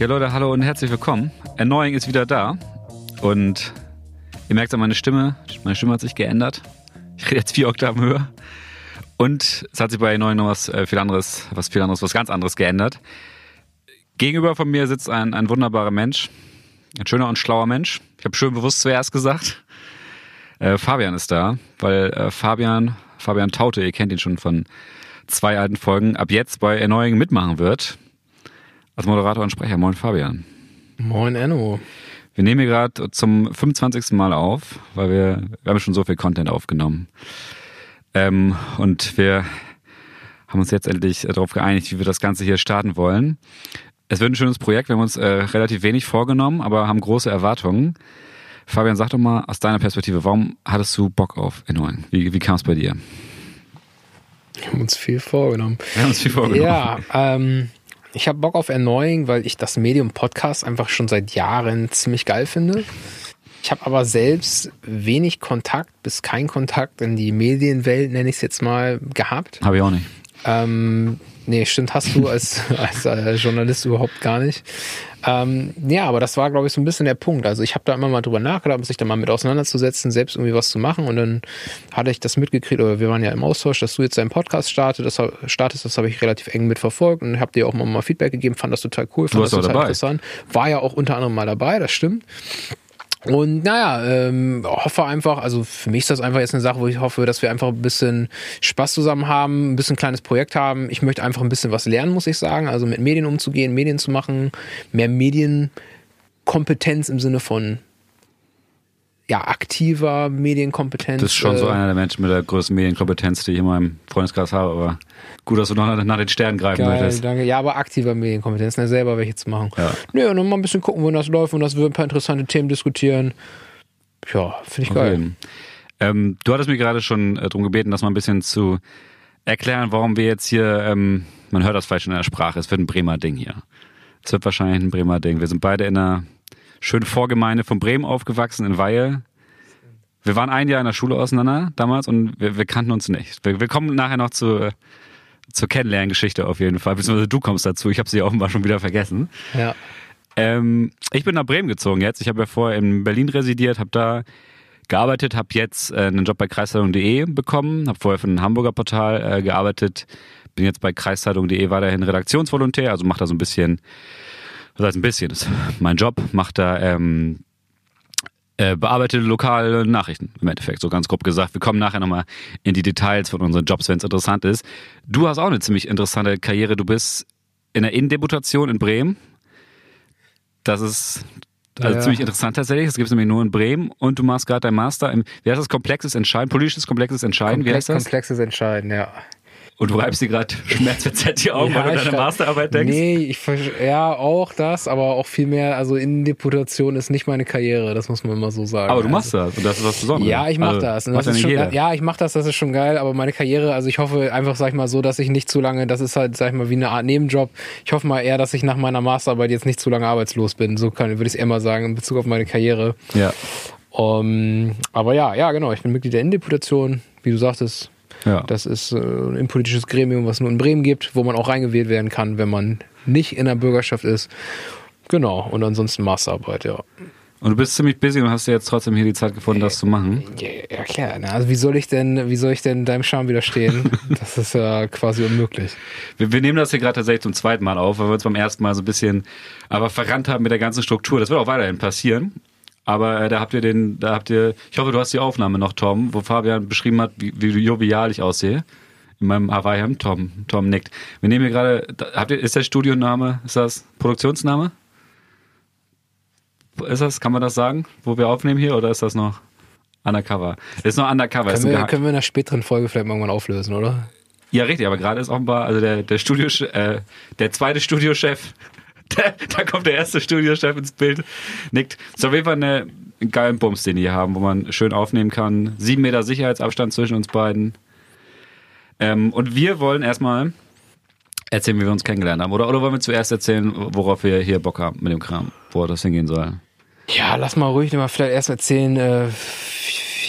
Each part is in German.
Ja, Leute, hallo und herzlich willkommen. Erneuing ist wieder da. Und ihr merkt an meine Stimme, meine Stimme hat sich geändert. Ich rede jetzt vier Oktaven höher. Und es hat sich bei Erneuing noch was äh, viel anderes, was viel anderes, was ganz anderes geändert. Gegenüber von mir sitzt ein, ein wunderbarer Mensch. Ein schöner und schlauer Mensch. Ich habe schön bewusst zuerst gesagt. Äh, Fabian ist da, weil äh, Fabian, Fabian Taute, ihr kennt ihn schon von zwei alten Folgen, ab jetzt bei Erneuing mitmachen wird. Als Moderator und Sprecher. Moin Fabian. Moin Enno. Wir nehmen hier gerade zum 25. Mal auf, weil wir, wir haben schon so viel Content aufgenommen. Ähm, und wir haben uns jetzt endlich darauf geeinigt, wie wir das Ganze hier starten wollen. Es wird ein schönes Projekt. Wir haben uns äh, relativ wenig vorgenommen, aber haben große Erwartungen. Fabian, sag doch mal aus deiner Perspektive, warum hattest du Bock auf Erneuern? Wie, wie kam es bei dir? Wir haben uns viel vorgenommen. Wir haben uns viel vorgenommen. Ja, ähm, ich habe Bock auf Erneuing, weil ich das Medium Podcast einfach schon seit Jahren ziemlich geil finde. Ich habe aber selbst wenig Kontakt bis kein Kontakt in die Medienwelt, nenne ich es jetzt mal, gehabt. Habe ich auch nicht. Ähm, nee, stimmt, hast du als, als äh, Journalist überhaupt gar nicht. Ähm, ja, aber das war, glaube ich, so ein bisschen der Punkt. Also ich habe da immer mal drüber nachgedacht, sich da mal mit auseinanderzusetzen, selbst irgendwie was zu machen. Und dann hatte ich das mitgekriegt, oder wir waren ja im Austausch, dass du jetzt deinen Podcast startest. Das, startest, das habe ich relativ eng mitverfolgt und habe dir auch mal Feedback gegeben, fand das total cool, fand Du das warst auch total dabei. interessant. War ja auch unter anderem mal dabei, das stimmt. Und naja, ähm, hoffe einfach, also für mich ist das einfach jetzt eine Sache, wo ich hoffe, dass wir einfach ein bisschen Spaß zusammen haben, ein bisschen kleines Projekt haben. Ich möchte einfach ein bisschen was lernen, muss ich sagen. Also mit Medien umzugehen, Medien zu machen, mehr Medienkompetenz im Sinne von ja, aktiver Medienkompetenz. Das ist schon so äh, einer der Menschen mit der größten Medienkompetenz, die ich in meinem Freundeskreis habe. Aber gut, dass du noch nach, nach den Sternen greifen Geil, möchtest. danke. Ja, aber aktiver Medienkompetenz, ne, selber welche zu machen. Ja. Nö, und mal ein bisschen gucken, wo das läuft und dass wir ein paar interessante Themen diskutieren. Ja, finde ich Auf geil. Ähm, du hattest mir gerade schon äh, darum gebeten, das mal ein bisschen zu erklären, warum wir jetzt hier, ähm, man hört das vielleicht schon in der Sprache, es wird ein Bremer Ding hier. Es wird wahrscheinlich ein Bremer Ding. Wir sind beide in einer schönen Vorgemeinde von Bremen aufgewachsen, in Weihe. Wir waren ein Jahr in der Schule auseinander damals und wir, wir kannten uns nicht. Wir, wir kommen nachher noch zu, zur Kennenlerngeschichte auf jeden Fall, beziehungsweise du kommst dazu. Ich habe sie offenbar schon wieder vergessen. Ja. Ähm, ich bin nach Bremen gezogen jetzt. Ich habe ja vorher in Berlin residiert, habe da gearbeitet, habe jetzt äh, einen Job bei kreiszeitung.de bekommen, habe vorher für ein Hamburger Portal äh, gearbeitet, bin jetzt bei kreiszeitung.de weiterhin Redaktionsvolontär, also mache da so ein bisschen, was heißt ein bisschen, das ist mein Job, mache da ähm, äh, bearbeitete lokale Nachrichten im Endeffekt, so ganz grob gesagt. Wir kommen nachher nochmal in die Details von unseren Jobs, wenn es interessant ist. Du hast auch eine ziemlich interessante Karriere. Du bist in der Innendeputation in Bremen. Das ist also Ja. ziemlich interessant tatsächlich. Das gibt es nämlich nur in Bremen. Und du machst gerade dein Master im, wie heißt das, komplexes Entscheiden, politisches komplexes Entscheiden, wie Komplex, heißt das? komplexes Entscheiden, ja. Und du reibst dir gerade schmerzverzerrt die Augen, weil du deine Masterarbeit denkst. Nee, ich ja, auch das, aber auch viel mehr, also Innendeputation ist nicht meine Karriere, das muss man immer so sagen. Aber du also, machst das und das ist was Besonderes. Ja, ich mach Also, das. Das ja ist schon, jeder. ja, ich mach das, das ist schon geil, aber meine Karriere, also ich hoffe einfach, sag ich mal so, dass ich nicht zu lange, das ist halt, sag ich mal, wie eine Art Nebenjob. Ich hoffe mal eher, dass ich nach meiner Masterarbeit jetzt nicht zu lange arbeitslos bin. So kann, würde ich es eher mal sagen, in Bezug auf meine Karriere. Ja. Um, aber ja, ja, genau, ich bin Mitglied der Innendeputation, wie du sagtest. Ja. Das ist äh, ein politisches Gremium, was es nur in Bremen gibt, wo man auch reingewählt werden kann, wenn man nicht in der Bürgerschaft ist. Genau, und ansonsten Masterarbeit, ja. Und du bist ziemlich busy und hast dir jetzt trotzdem hier die Zeit gefunden, das zu machen. Ja, ja klar. Na, also wie soll ich denn, wie soll ich denn deinem Charme widerstehen? das ist ja quasi unmöglich. Wir, wir nehmen das hier gerade tatsächlich zum zweiten Mal auf, weil wir uns beim ersten Mal so ein bisschen aber verrannt haben mit der ganzen Struktur. Das wird auch weiterhin passieren. Aber äh, da habt ihr den, da habt ihr, ich hoffe, du hast die Aufnahme noch, Tom, wo Fabian beschrieben hat, wie, wie jovial ich aussehe. In meinem Hawaii-Hemd. Tom, Tom nickt. Wir nehmen hier gerade, habt ihr, ist der Studioname, ist das Produktionsname? Ist das, kann man das sagen, wo wir aufnehmen hier, oder ist das noch undercover? Ist noch undercover. ist Können wir, können wir in einer späteren Folge vielleicht irgendwann auflösen, oder? ja, richtig, aber gerade ist offenbar, also der, der Studio, äh, der zweite Studiochef, da kommt der erste Studiochef ins Bild, nickt. Ist auf jeden Fall eine, geilen Bums, den die hier haben, wo man schön aufnehmen kann. Sieben Meter Sicherheitsabstand zwischen uns beiden. Ähm, und wir wollen erstmal erzählen, wie wir uns kennengelernt haben. Oder, oder wollen wir zuerst erzählen, worauf wir hier Bock haben mit dem Kram, wo das hingehen soll? Ja, lass mal ruhig mal vielleicht erst erzählen, äh,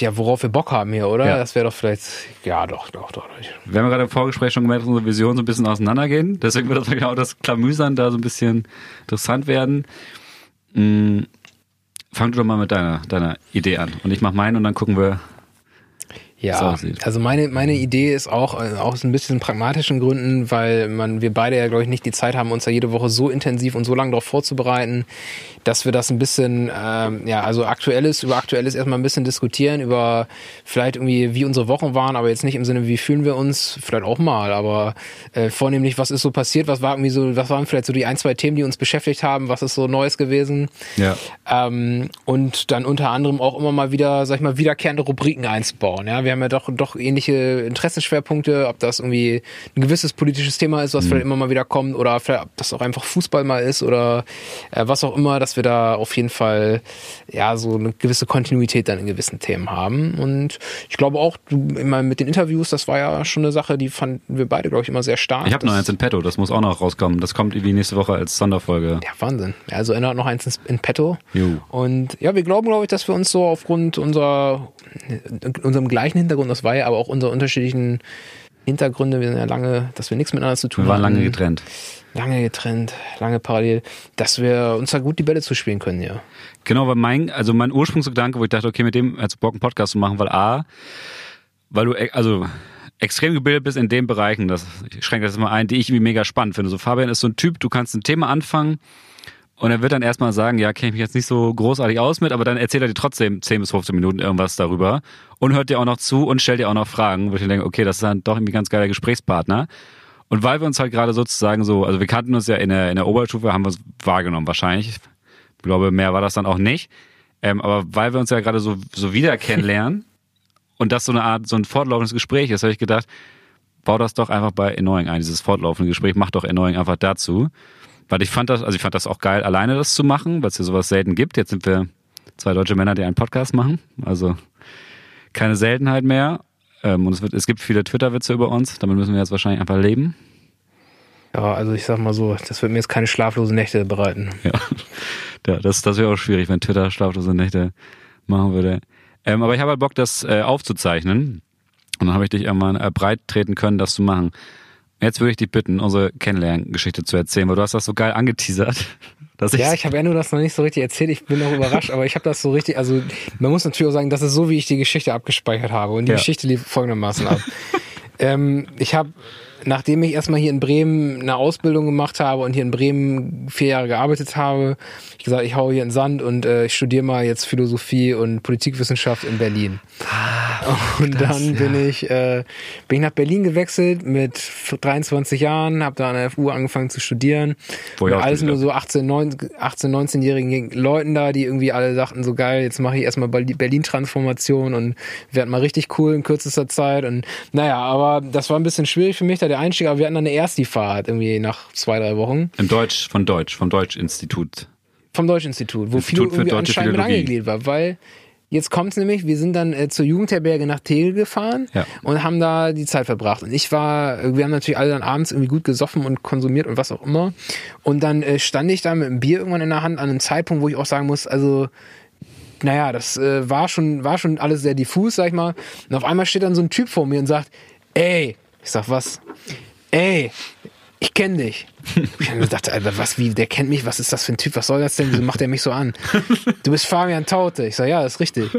ja, worauf wir Bock haben hier, oder? Ja. Das wäre doch vielleicht, ja, doch, doch, doch. Wir haben gerade im Vorgespräch schon gemerkt, dass unsere Visionen so ein bisschen auseinandergehen. Deswegen wird das genau das Klamüsern da so ein bisschen interessant werden. Hm, fang du doch mal mit deiner, deiner Idee an. Und ich mach meine und dann gucken wir, Ja, aussieht. also meine, meine Idee ist auch äh, aus ein bisschen pragmatischen Gründen, weil man, wir beide ja, glaube ich, nicht die Zeit haben, uns ja jede Woche so intensiv und so lange darauf vorzubereiten, dass wir das ein bisschen, ähm, ja, also aktuelles, über aktuelles erstmal ein bisschen diskutieren, über vielleicht irgendwie, wie unsere Wochen waren, aber jetzt nicht im Sinne, wie fühlen wir uns, vielleicht auch mal, aber äh, vornehmlich, was ist so passiert, was war irgendwie so, was waren vielleicht so die ein, zwei Themen, die uns beschäftigt haben, was ist so Neues gewesen. ja, Ähm, und dann unter anderem auch immer mal wieder, sag ich mal, wiederkehrende Rubriken einzubauen. Ja, wir haben ja doch, doch ähnliche Interessenschwerpunkte, ob das irgendwie ein gewisses politisches Thema ist, was vielleicht immer mal wieder kommt, oder vielleicht, ob das auch einfach Fußball mal ist oder äh, was auch immer, dass wir da auf jeden Fall ja so eine gewisse Kontinuität dann in gewissen Themen haben. Und ich glaube auch, du, immer mit den Interviews, das war ja schon eine Sache, die fanden wir beide, glaube ich, immer sehr stark. ich habe noch eins in petto, das muss auch noch rauskommen. Das kommt irgendwie nächste Woche als Sonderfolge. Ja, Wahnsinn. Also erinnert noch eins ins- in petto. Jo. Und ja, wir glauben, glaube ich, dass wir uns so aufgrund unserer, unserem gleichen Hintergrund, das war ja aber auch unsere unterschiedlichen Hintergründe, wir sind ja lange, dass wir nichts miteinander zu tun Wir waren lange hatten. getrennt. Lange getrennt, lange parallel, dass wir uns da gut die Bälle zuspielen können, ja. Genau, weil mein, also mein Ursprungsgedanke, wo ich dachte, okay, mit dem als Bock einen Podcast zu machen, weil A, weil du e- also extrem gebildet bist in den Bereichen, das, ich schränke das jetzt mal ein, die ich irgendwie mega spannend finde. So Fabian ist so ein Typ, du kannst ein Thema anfangen und er wird dann erstmal sagen, ja, kenne ich mich jetzt nicht so großartig aus mit, aber dann erzählt er dir trotzdem 10 bis 15 Minuten irgendwas darüber und hört dir auch noch zu und stellt dir auch noch Fragen, wo ich dann denke, okay, das ist dann doch irgendwie ein ganz geiler Gesprächspartner. Und weil wir uns halt gerade sozusagen so, also wir kannten uns ja in der, in der Oberstufe, haben wir uns wahrgenommen wahrscheinlich. Ich glaube, mehr war das dann auch nicht. Ähm, aber weil wir uns ja gerade so, so wieder kennenlernen und das so eine Art, so ein fortlaufendes Gespräch ist, habe ich gedacht, bau das doch einfach bei Annoying ein, dieses fortlaufende Gespräch, mach doch Annoying einfach dazu. Weil ich fand das, also ich fand das auch geil, alleine das zu machen, weil es hier sowas selten gibt. Jetzt sind wir zwei deutsche Männer, die einen Podcast machen. Also keine Seltenheit mehr. Ähm, und es, wird, es gibt viele Twitter-Witze über uns. Damit müssen wir jetzt wahrscheinlich einfach leben. Ja, also ich sag mal so, das wird mir jetzt keine schlaflosen Nächte bereiten. Ja, ja das, das wäre auch schwierig, wenn Twitter schlaflose Nächte machen würde. Ähm, aber ich habe halt Bock, das äh, aufzuzeichnen. Und dann habe ich dich irgendwann äh, breit treten können, das zu machen. Jetzt würde ich dich bitten, unsere Kennenlerngeschichte zu erzählen, weil du hast das so geil angeteasert. Dass Ja, ich habe ja nur das noch nicht so richtig erzählt. Ich bin auch überrascht, aber ich habe das so richtig. Also man muss natürlich auch sagen, das ist so, wie ich die Geschichte abgespeichert habe. Und die Ja. Geschichte lief folgendermaßen ab. ähm, ich habe, nachdem ich erstmal hier in Bremen eine Ausbildung gemacht habe und hier in Bremen vier Jahre gearbeitet habe, ich gesagt, ich hau hier in den Sand und äh, ich studiere mal jetzt Philosophie und Politikwissenschaft in Berlin. und dann bin ich äh, bin ich nach Berlin gewechselt mit 23 Jahren, habe da an der FU angefangen zu studieren. Wo Und alles nur so 18, 19, 18 19-jährigen Leuten da, die irgendwie alle sagten, so geil, jetzt mache ich erstmal Berlin-Transformation und werd mal richtig cool in kürzester Zeit. Und naja, aber das war ein bisschen schwierig für mich, da der Einstieg, aber wir hatten dann eine Ersti-Fahrt irgendwie nach zwei, drei Wochen Im Deutsch, von Deutsch, vom Deutschinstitut. vom Deutschinstitut, wo Institut für irgendwie anscheinend mit angegliedert war, weil jetzt kommt's nämlich, wir sind dann äh, zur Jugendherberge nach Tegel gefahren Ja. und haben da die Zeit verbracht. Und ich war, wir haben natürlich alle dann abends irgendwie gut gesoffen und konsumiert und was auch immer. Und dann äh, stand ich da mit einem Bier irgendwann in der Hand an einem Zeitpunkt, wo ich auch sagen muss, also naja, das äh, war schon, war schon alles sehr diffus, sag ich mal. Und auf einmal steht dann so ein Typ vor mir und sagt, ey, ich sag, was? Ey, ich kenne dich. Ich hab mir gedacht, Alter, was, wie, der kennt mich, was ist das für ein Typ, was soll das denn, wieso macht er mich so an? Du bist Fabian Taute. Ich sag, ja, das ist richtig.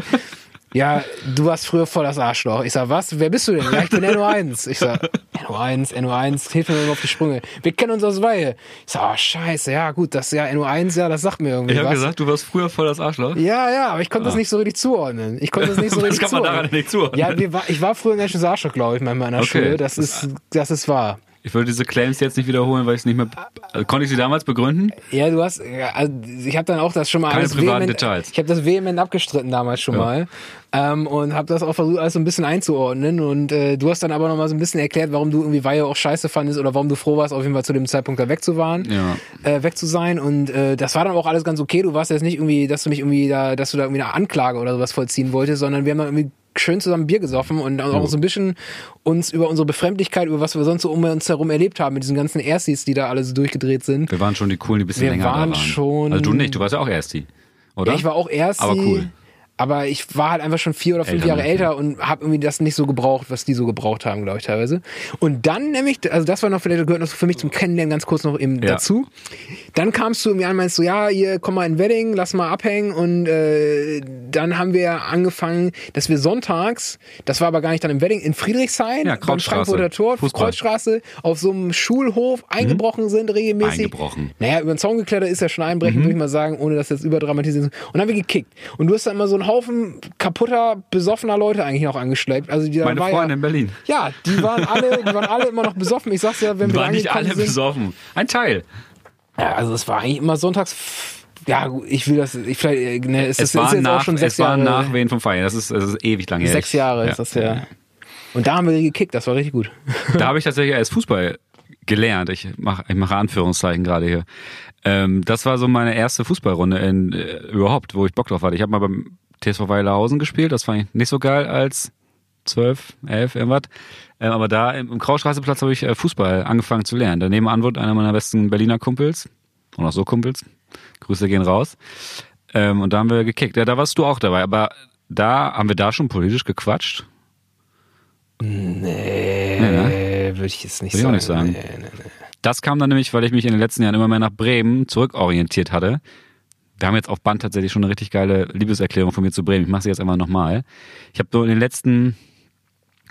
Ja, du warst früher voll das Arschloch. Ich sag, was, wer bist du denn? Ja, ich bin NO1. Ich sag, NO1, NO1, hilf mir mal auf die Sprünge. Wir kennen uns aus Weihe. Ich sag, oh, scheiße, ja, gut, das, ja, NO1, ja, das sagt mir irgendwie Ich habe gesagt, du warst früher voll das Arschloch. Ja, ja, aber ich konnte das nicht so richtig zuordnen. Ich konnte das nicht so Ah. Das richtig kann man zuordnen. daran nicht zuordnen. Ja, wir war, ich war früher ein ganz schönes Arschloch, glaube ich, in der Okay. Schule. Das ist, das ist wahr. Ich würde diese Claims jetzt nicht wiederholen, weil ich es nicht mehr. Also, konnte ich sie damals begründen? Ja, du hast, also ich habe dann auch das schon mal Keine privaten vehement, Details. ich habe das vehement abgestritten damals schon Ja. mal ähm, und habe das auch versucht alles so ein bisschen einzuordnen und äh, du hast dann aber noch mal so ein bisschen erklärt, warum du irgendwie Weihe auch scheiße fandest oder warum du froh warst, auf jeden Fall zu dem Zeitpunkt da weg zu waren, Ja. äh, weg zu sein und äh, das war dann auch alles ganz okay. Du warst jetzt nicht irgendwie, dass du mich irgendwie da, dass du da irgendwie eine Anklage oder sowas vollziehen wolltest, sondern wir haben dann irgendwie schön zusammen Bier gesoffen und auch so ein bisschen uns über unsere Befremdlichkeit, über was wir sonst so um uns herum erlebt haben mit diesen ganzen Erstis, die da alle so durchgedreht sind. Wir waren schon die coolen, die ein bisschen Wir länger waren da waren. schon- Also du nicht, du warst ja auch Ersti. Oder? Ja, ich war auch Ersti. Aber cool. Aber ich war halt einfach schon vier oder fünf Älter, Jahre ne? älter und habe irgendwie das nicht so gebraucht, was die so gebraucht haben, glaube ich teilweise. Und dann nämlich, also das war noch vielleicht gehört noch für mich zum Kennenlernen ganz kurz noch eben Ja. dazu. Dann kamst du irgendwie an, und meinst du, ja, hier komm mal in Wedding, lass mal abhängen und äh, dann haben wir angefangen, dass wir sonntags, das war aber gar nicht dann im Wedding, in Friedrichshain, Ja, beim Kreuzstraße. Frankfurter Tor. Kreuzstraße, auf so einem Schulhof eingebrochen sind regelmäßig. Eingebrochen. Naja, über den Zaun geklettert ist ja schon Mhm. einbrechen, würde ich mal sagen, ohne dass jetzt überdramatisiert ist. Und dann haben wir gekickt. Und du hast da immer so einen Haufen kaputter, besoffener Leute eigentlich noch angeschleppt. Also die, Meine war Freunde ja, in Berlin. ja, die waren alle, die waren alle immer noch besoffen. Ich sag's ja, wenn wir Waren nicht alle sind. besoffen. Ein Teil. Ja, also es war eigentlich immer sonntags. Ja, gut, ich will das, ich vielleicht, äh, ne, es, Es ist, war ist jetzt nach, auch schon sechs es war Jahre. nach Wen vom Feiern. Das ist, das ist ewig lang her. sechs Jahre Ja. ist das ja. Und da haben wir gekickt, das war richtig gut. Da habe ich tatsächlich erst Fußball gelernt. Ich mache ich mache Anführungszeichen gerade hier. Ähm, das war so meine erste Fußballrunde in, äh, überhaupt, wo ich Bock drauf hatte. Ich habe mal beim TSV Weilerhausen gespielt. Das fand ich nicht so geil als 12, 11, irgendwas. Ähm, aber da im, im Kraustraßeplatz habe ich äh, Fußball angefangen zu lernen. Daneben an einer meiner besten Berliner Kumpels. Und auch so Kumpels. Grüße gehen raus. Ähm, und da haben wir gekickt. Ja, da warst du auch dabei. Aber da haben wir da schon politisch gequatscht. Nee, ne? würde ich jetzt nicht Würde ich auch sagen. nicht sagen. Nee, nee, nee. Das kam dann nämlich, weil ich mich in den letzten Jahren immer mehr nach Bremen zurückorientiert hatte. Wir haben jetzt auf Band tatsächlich schon eine richtig geile Liebeserklärung von mir zu Bremen. Ich mache sie jetzt einmal nochmal. Ich habe so in den letzten,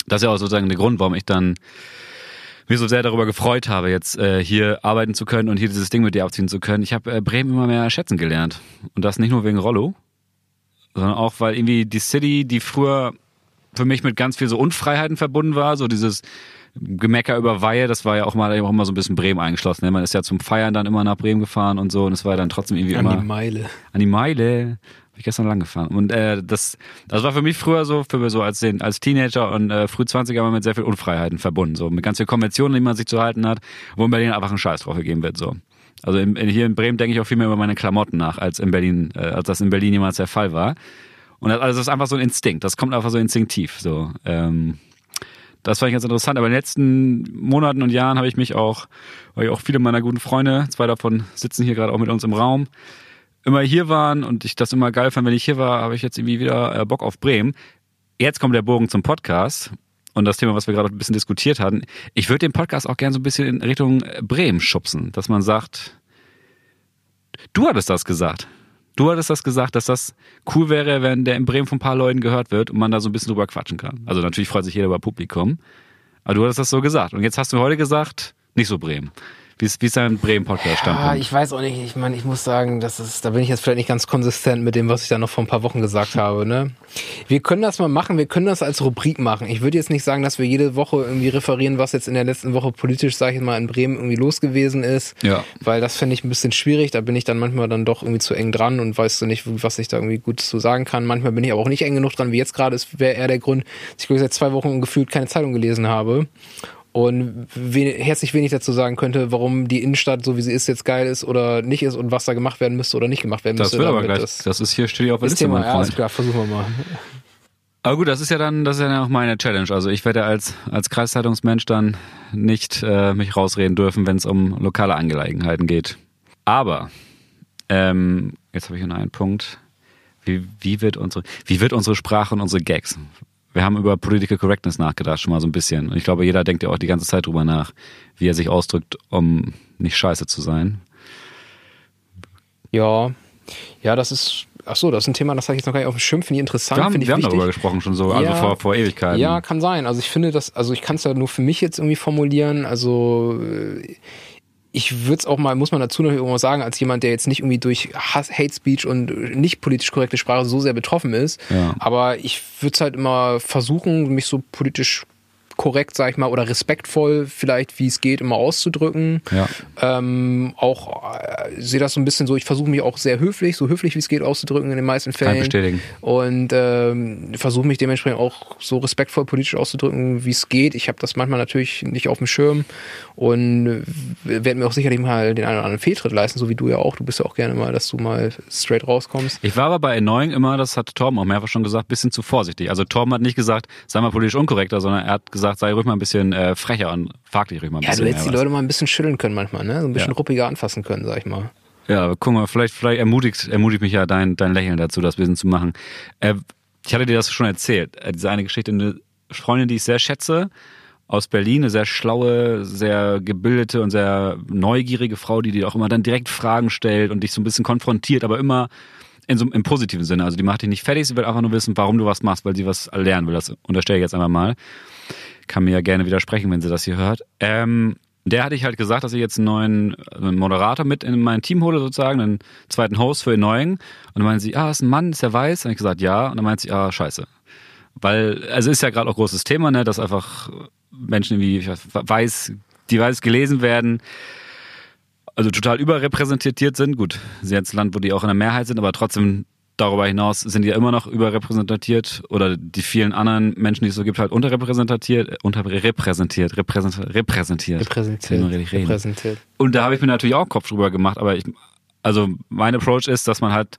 das ist ja auch sozusagen der Grund, warum ich dann mich so sehr darüber gefreut habe, jetzt äh, hier arbeiten zu können und hier dieses Ding mit dir abziehen zu können. Ich habe äh, Bremen immer mehr schätzen gelernt. Und das nicht nur wegen Rollo, sondern auch, weil irgendwie die City, die früher für mich mit ganz viel so Unfreiheiten verbunden war, so dieses Gemecker über Weihe, das war ja auch mal auch immer so ein bisschen Bremen eingeschlossen. ne? Man ist ja zum Feiern dann immer nach Bremen gefahren und so und es war dann trotzdem irgendwie An immer die Meile. an die Meile. Hab ich gestern lang gefahren. Und äh, das, das war für mich früher so, für so als, den, als Teenager und äh, früh 20er immer mit sehr viel Unfreiheiten verbunden. So mit ganz vielen Konventionen, die man sich zu halten hat, wo in Berlin einfach ein Scheiß drauf gegeben wird. So. Also in, in, hier in Bremen denke ich auch viel mehr über meine Klamotten nach, als in Berlin, äh, als das in Berlin jemals der Fall war. Und das, also das ist einfach so ein Instinkt. Das kommt einfach so instinktiv. So. Ähm, das fand ich ganz interessant. Aber in den letzten Monaten und Jahren habe ich mich auch, weil auch viele meiner guten Freunde, zwei davon sitzen hier gerade auch mit uns im Raum, immer hier waren und ich das immer geil fand, wenn ich hier war, habe ich jetzt irgendwie wieder äh, Bock auf Bremen. Jetzt kommt der Bogen zum Podcast und das Thema, was wir gerade ein bisschen diskutiert hatten. Ich würde den Podcast auch gerne so ein bisschen in Richtung Bremen schubsen, dass man sagt, du hattest das gesagt. Du hattest das gesagt, dass das cool wäre, wenn der in Bremen von ein paar Leuten gehört wird und man da so ein bisschen drüber quatschen kann. Also natürlich freut sich jeder über Publikum. Aber du hattest das so gesagt. Und jetzt hast du heute gesagt, nicht so Bremen. Wie ist, wie ist dein Bremen-Podcast-Standpunkt? Ah, ich weiß auch nicht. Ich meine, ich muss sagen, das ist, da bin ich jetzt vielleicht nicht ganz konsistent mit dem, was ich da noch vor ein paar Wochen gesagt habe. Ne? Wir können das mal machen. Wir können das als Rubrik machen. Ich würde jetzt nicht sagen, dass wir jede Woche irgendwie referieren, was jetzt in der letzten Woche politisch, sage ich mal, in Bremen irgendwie los gewesen ist. Ja. Weil das fände ich ein bisschen schwierig. Da bin ich dann manchmal dann doch irgendwie zu eng dran und weißt du nicht, was ich da irgendwie gut zu sagen kann. Manchmal bin ich aber auch nicht eng genug dran, wie jetzt gerade. Es wäre eher der Grund, dass ich glaube ich, seit zwei Wochen gefühlt keine Zeitung gelesen habe und we herzlich wenig dazu sagen könnte, warum die Innenstadt, so wie sie ist, jetzt geil ist oder nicht ist und was da gemacht werden müsste oder nicht gemacht werden Das müsste. wird aber gleich. Das, Das, ist hier, steht auf der das Liste, Thema, mein ja, alles Freund. klar, versuchen wir mal. Aber gut, das ist ja dann, das ist ja dann auch meine Challenge. Also ich werde als, als Kreiszeitungsmensch dann nicht äh, mich rausreden dürfen, wenn es um lokale Angelegenheiten geht. Aber, ähm, jetzt habe ich noch einen Punkt. Wie, wie, wird unsere, wie wird unsere Sprache und unsere Gags? Wir haben über Political Correctness nachgedacht, schon mal so ein bisschen. Und ich glaube, jeder denkt ja auch die ganze Zeit drüber nach, wie er sich ausdrückt, um nicht scheiße zu sein. Ja, ja, das ist, ach so, das ist ein Thema, das habe ich jetzt noch gar nicht auf dem Schirm, finde ich interessant, Wir haben, ich wir haben darüber gesprochen schon so, also Ja. vor, vor Ewigkeiten. Ja, kann sein. Also ich finde das, also ich kann es ja nur für mich jetzt irgendwie formulieren. Also äh, ich würde es auch mal, muss man dazu noch irgendwas sagen, als jemand, der jetzt nicht irgendwie durch Hass, Hate Speech und nicht politisch korrekte Sprache so sehr betroffen ist. Ja. Aber ich würde es halt immer versuchen, mich so politisch korrekt, sag ich mal, oder respektvoll vielleicht, wie es geht, immer auszudrücken. Ja. Ähm, auch äh, sehe das so ein bisschen so, ich versuche mich auch sehr höflich, so höflich wie es geht auszudrücken in den meisten Fällen. bestätigen. Und ähm, versuche mich dementsprechend auch so respektvoll politisch auszudrücken, wie es geht. Ich habe das manchmal natürlich nicht auf dem Schirm und werde mir auch sicherlich mal den einen oder anderen Fehltritt leisten, so wie du ja auch. Du bist ja auch gerne mal, dass du mal straight rauskommst. Ich war aber bei Erneuung immer, das hat Torben auch mehrfach schon gesagt, bisschen zu vorsichtig. Also Torben hat nicht gesagt, sei mal politisch unkorrekter, sondern er hat gesagt, sei ruhig mal ein bisschen äh, frecher und frag dich ruhig mal ein Ja, bisschen du hättest die was. Leute mal ein bisschen schütteln können manchmal, ne? So ein bisschen Ja. ruppiger anfassen können, sag ich mal. Ja, guck mal, vielleicht, vielleicht ermutigt, ermutigt mich ja dein, dein Lächeln dazu, das Wissen zu machen. Äh, ich hatte dir das schon erzählt. Äh, diese eine Geschichte, eine Freundin, die ich sehr schätze, aus Berlin, eine sehr schlaue, sehr gebildete und sehr neugierige Frau, die dir auch immer dann direkt Fragen stellt und dich so ein bisschen konfrontiert, aber immer in so, im positiven Sinne. Also die macht dich nicht fertig, sie will einfach nur wissen, warum du was machst, weil sie was lernen will. Das unterstelle ich jetzt einmal mal. Kann mir ja gerne widersprechen, wenn sie das hier hört. Ähm, der hatte ich halt gesagt, dass ich jetzt einen neuen einen Moderator mit in mein Team hole, sozusagen, einen zweiten Host für Erneuing. Und dann meinte sie, ah, ist ein Mann, ist der weiß? Und ich gesagt, ja. Und dann meinte sie, ah, scheiße. Weil, also ist ja gerade auch großes Thema, ne, dass einfach Menschen wie ich weiß, die weiß gelesen werden, also total überrepräsentiert sind. Gut, sie jetzt Land, wo die auch in der Mehrheit sind, aber trotzdem darüber hinaus sind die ja immer noch überrepräsentiert oder die vielen anderen Menschen, die es so gibt, halt unterrepräsentiert, äh, unterrepräsentiert, repräsentiert, repräsentiert. Repräsentiert. repräsentiert. Und da habe ich mir natürlich auch Kopf drüber gemacht, aber ich, also mein Approach ist, dass man halt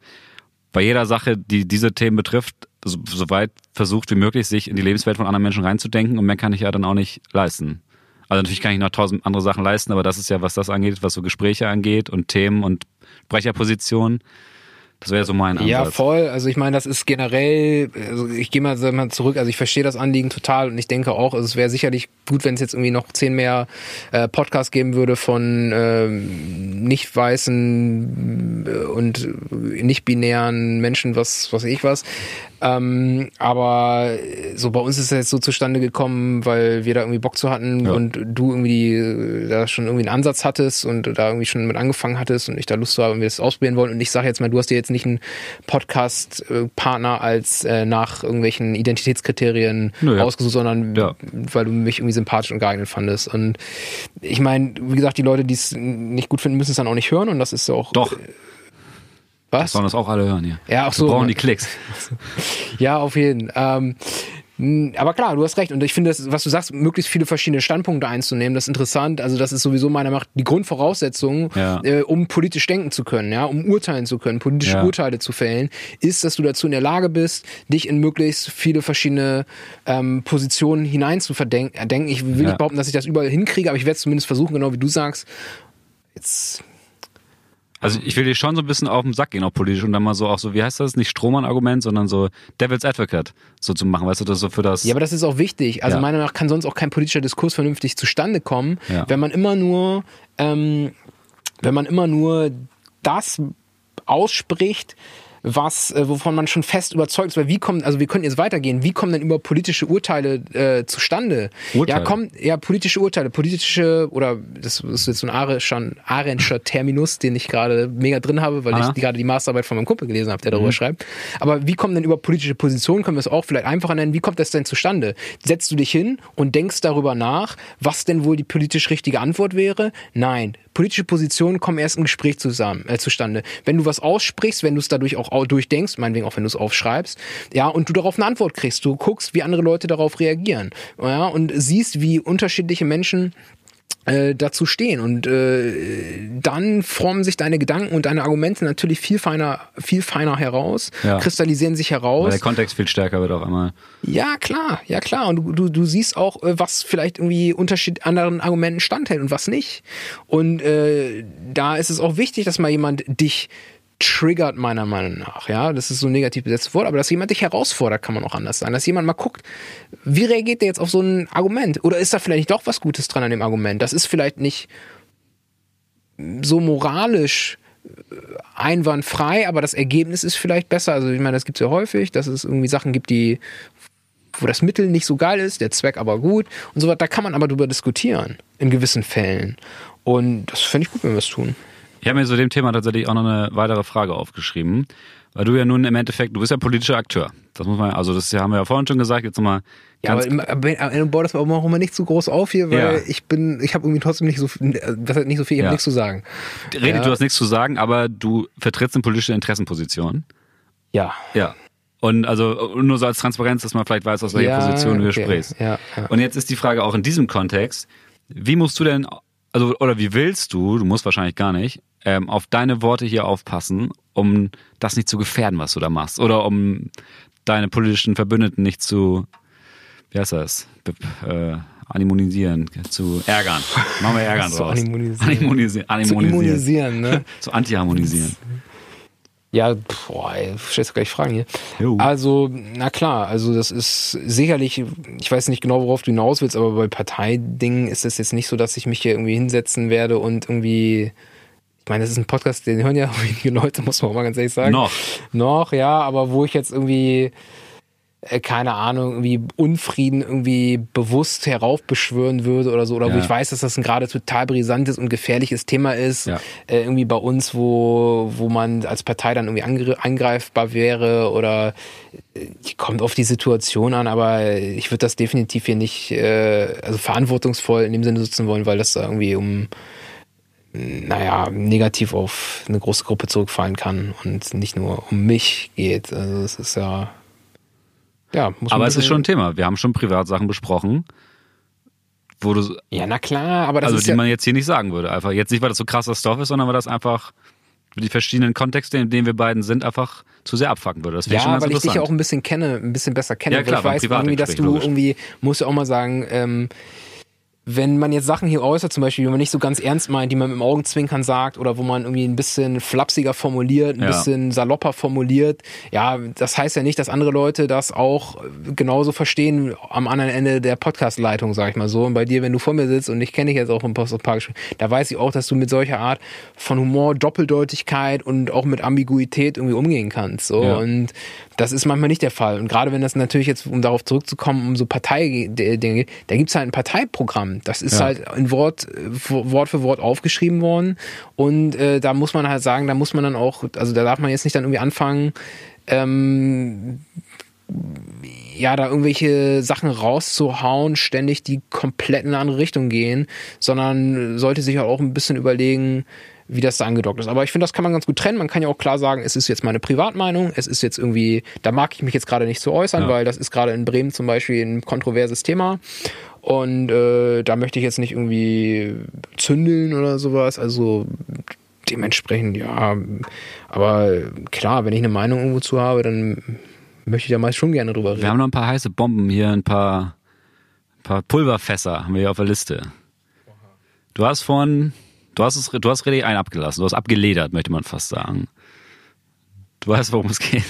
bei jeder Sache, die diese Themen betrifft, so, so weit versucht wie möglich, sich in die Lebenswelt von anderen Menschen reinzudenken und mehr kann ich ja dann auch nicht leisten. Also natürlich kann ich noch tausend andere Sachen leisten, aber das ist ja, was das angeht, was so Gespräche angeht und Themen und Sprecherpositionen. Das wäre so mein Ansatz. Ja, voll. Also ich meine, das ist generell, also ich gehe mal, mal zurück, also ich verstehe das Anliegen total und ich denke auch, also es wäre sicherlich gut, wenn es jetzt irgendwie noch zehn mehr äh, Podcasts geben würde von ähm, nicht weißen äh, und nicht binären Menschen, was, was ich was. Ähm, aber so bei uns ist es jetzt so zustande gekommen, weil wir da irgendwie Bock zu hatten ja. und du irgendwie äh, da schon irgendwie einen Ansatz hattest und da irgendwie schon mit angefangen hattest und ich da Lust habe und wir das ausprobieren wollen. Und ich sage jetzt mal, du hast dir jetzt nicht einen Podcast-Partner als äh, nach irgendwelchen Identitätskriterien Nö, ja. ausgesucht, sondern ja. weil du mich irgendwie sympathisch und geeignet fandest. Und ich meine, wie gesagt, die Leute, die es nicht gut finden, müssen es dann auch nicht hören und das ist auch. Doch. Äh, was? Sollen das auch alle hören hier. Ja, auch so. Wir brauchen die Klicks. ja, auf jeden. Ähm, aber klar, du hast recht. Und ich finde, das, was du sagst, möglichst viele verschiedene Standpunkte einzunehmen, das ist interessant. Also das ist sowieso meiner Macht die Grundvoraussetzung, ja. äh, um politisch denken zu können, ja, um urteilen zu können, politische ja. Urteile zu fällen, ist, dass du dazu in der Lage bist, dich in möglichst viele verschiedene ähm, Positionen hinein zu verdenken. Ich will nicht behaupten, dass ich das überall hinkriege, aber ich werde es zumindest versuchen, genau wie du sagst. Jetzt also ich will dir schon so ein bisschen auf den Sack gehen, auch politisch und dann mal so auch so, wie heißt das, nicht Strohmann-Argument, sondern so Devil's Advocate so zu machen, weißt du, das so für das. Ja, aber das ist auch wichtig. Also ja. meiner Meinung nach kann sonst auch kein politischer Diskurs vernünftig zustande kommen, ja. wenn man immer nur, ähm, wenn man immer nur das ausspricht, was, äh, wovon man schon fest überzeugt ist, weil wie kommen, also wir können jetzt weitergehen, wie kommen denn über politische Urteile äh, zustande? Urteile. Ja, kommen, ja, politische Urteile, politische, oder das ist jetzt so ein Arenscher Terminus, den ich gerade mega drin habe, weil Aha. ich gerade die Masterarbeit von meinem Kumpel gelesen habe, der darüber mhm. schreibt. Aber wie kommen denn über politische Positionen, können wir es auch vielleicht einfacher nennen, wie kommt das denn zustande? Setzt du dich hin und denkst darüber nach, was denn wohl die politisch richtige Antwort wäre? Nein, politische Positionen kommen erst im Gespräch zusammen, äh, zustande. Wenn du was aussprichst, wenn du es dadurch auch durchdenkst, meinetwegen auch wenn du es aufschreibst, ja, und du darauf eine Antwort kriegst, du guckst, wie andere Leute darauf reagieren, ja, und siehst, wie unterschiedliche Menschen äh, dazu stehen. Und äh, dann formen sich deine Gedanken und deine Argumente natürlich viel feiner, viel feiner heraus, ja. kristallisieren sich heraus. Weil der Kontext viel stärker wird auch einmal. Ja, klar, ja klar. Und du, du, du siehst auch, äh, was vielleicht irgendwie Unterschied anderen Argumenten standhält und was nicht. Und äh, da ist es auch wichtig, dass mal jemand dich triggert meiner Meinung nach, ja, das ist so ein negativ besetztes Wort, aber dass jemand dich herausfordert, kann man auch anders sein, dass jemand mal guckt, wie reagiert der jetzt auf so ein Argument? Oder ist da vielleicht doch was Gutes dran an dem Argument, das ist vielleicht nicht so moralisch äh, einwandfrei, aber das Ergebnis ist vielleicht besser, also ich meine, das gibt es ja häufig, dass es irgendwie Sachen gibt, die wo das Mittel nicht so geil ist, der Zweck aber gut und so weiter, da kann man aber drüber diskutieren, in gewissen Fällen. Und das fände ich gut, wenn wir es tun. Ich habe mir zu dem Thema tatsächlich auch noch eine weitere Frage aufgeschrieben, weil du ja nun im Endeffekt, du bist ja politischer Akteur. Das muss man, also das haben wir ja vorhin schon gesagt, jetzt nochmal. Ja, aber im, im Bau, das war auch immer nicht zu groß auf hier, weil ja. ich bin, ich habe irgendwie trotzdem nicht so, das hat nicht so viel, ich ja. habe nichts zu sagen. Rede, ja. du hast nichts zu sagen, aber du vertrittst eine politische Interessenposition. Ja. Ja. Und also nur so als Transparenz, dass man vielleicht weiß, aus welcher Position du okay. sprichst. Ja, ja. Und jetzt ist die Frage auch in diesem Kontext, wie musst du denn, also oder wie willst du, du musst wahrscheinlich gar nicht, ähm, auf deine Worte hier aufpassen, um das nicht zu gefährden, was du da machst. Oder um deine politischen Verbündeten nicht zu, wie heißt das, äh, animonisieren, zu ärgern. Machen wir ärgern Zu draus. animonisieren. Animonisieren. Zu animonisieren. immunisieren, ne? Zu anti-harmonisieren. Ja, boah, stellst du gleich Fragen hier. Jo. Also, na klar, also das ist sicherlich, ich weiß nicht genau, worauf du hinaus willst, aber bei Parteidingen ist es jetzt nicht so, dass ich mich hier irgendwie hinsetzen werde und irgendwie, ich meine, das ist ein Podcast, den hören ja wenige Leute, muss man auch mal ganz ehrlich sagen. Noch. Noch, ja, aber wo ich jetzt irgendwie, keine Ahnung, irgendwie Unfrieden irgendwie bewusst heraufbeschwören würde oder so, oder wo Ja. ich weiß, dass das ein gerade total brisantes und gefährliches Thema ist, Ja. äh, irgendwie bei uns, wo, wo man als Partei dann irgendwie angre angreifbar wäre oder äh, kommt auf die Situation an, aber ich würde das definitiv hier nicht, äh, also verantwortungsvoll in dem Sinne nutzen wollen, weil das da irgendwie um naja, negativ auf eine große Gruppe zurückfallen kann und nicht nur um mich geht. Also es ist ja. Ja, muss man Aber es ist schon ein Thema. Wir haben schon Privatsachen besprochen, wo du, Ja, na klar, aber das also ist die ja. man jetzt hier nicht sagen würde. Einfach jetzt nicht, weil das so krasser Stoff ist, sondern weil das einfach die verschiedenen Kontexte, in denen wir beiden sind, einfach zu sehr abfacken würde. Das ich schon Ja, ganz weil ich dich ja auch ein bisschen kenne, ein bisschen besser kenne. Ja, klar, ich weiß irgendwie, dass du logisch. irgendwie, musst du auch mal sagen, ähm, wenn man jetzt Sachen hier äußert, zum Beispiel, die man nicht so ganz ernst meint, die man mit dem Augenzwinkern sagt oder wo man irgendwie ein bisschen flapsiger formuliert, ein Ja. bisschen salopper formuliert, ja, das heißt ja nicht, dass andere Leute das auch genauso verstehen am anderen Ende der Podcast-Leitung, sag ich mal so. Und bei dir, wenn du vor mir sitzt und ich kenne dich jetzt auch im Post und Park, da weiß ich auch, dass du mit solcher Art von Humor, Doppeldeutigkeit und auch mit Ambiguität irgendwie umgehen kannst. So. Ja. Und das ist manchmal nicht der Fall. Und gerade wenn das natürlich jetzt, um darauf zurückzukommen, um so Partei-Dinge geht, da gibt's halt ein Parteiprogramm. Das ist Ja. halt in Wort, Wort für Wort aufgeschrieben worden. Und äh, da muss man halt sagen, da muss man dann auch, also da darf man jetzt nicht dann irgendwie anfangen, ähm, ja, da irgendwelche Sachen rauszuhauen, ständig die komplett in eine andere Richtung gehen, sondern sollte sich auch ein bisschen überlegen, wie das da angedockt ist. Aber ich finde, das kann man ganz gut trennen. Man kann ja auch klar sagen, es ist jetzt meine Privatmeinung, es ist jetzt irgendwie, da mag ich mich jetzt gerade nicht so äußern, Ja. weil das ist gerade in Bremen zum Beispiel ein kontroverses Thema. Und äh, da möchte ich jetzt nicht irgendwie zündeln oder sowas. Also dementsprechend, ja. Aber klar, wenn ich eine Meinung irgendwo zu habe, dann möchte ich da meist schon gerne drüber reden. Wir haben noch ein paar heiße Bomben hier, ein paar, ein paar Pulverfässer haben wir hier auf der Liste. Du hast vorhin, du hast es, du hast richtig einen abgelassen, du hast abgeledert, möchte man fast sagen. Du weißt, worum es geht.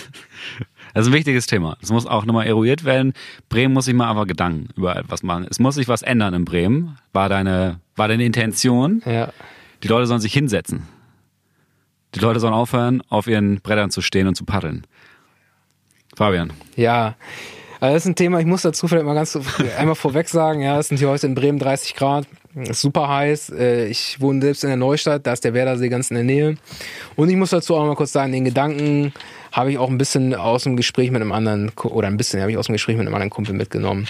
Das ist ein wichtiges Thema. Es muss auch nochmal eruiert werden. Bremen muss sich mal einfach Gedanken über etwas machen. Es muss sich was ändern in Bremen. War deine, war deine Intention. Ja. Die Leute sollen sich hinsetzen. Die Leute sollen aufhören, auf ihren Brettern zu stehen und zu paddeln. Fabian. Ja, also das ist ein Thema, ich muss dazu vielleicht mal ganz einmal vorweg sagen, ja, es sind hier heute in Bremen 30 Grad, ist super heiß, Äh, ich wohne selbst in der Neustadt, da ist der Werdersee ganz in der Nähe und ich muss dazu auch mal kurz sagen, den Gedanken habe ich auch ein bisschen aus dem Gespräch mit einem anderen, oder ein bisschen habe ich aus dem Gespräch mit einem anderen Kumpel mitgenommen.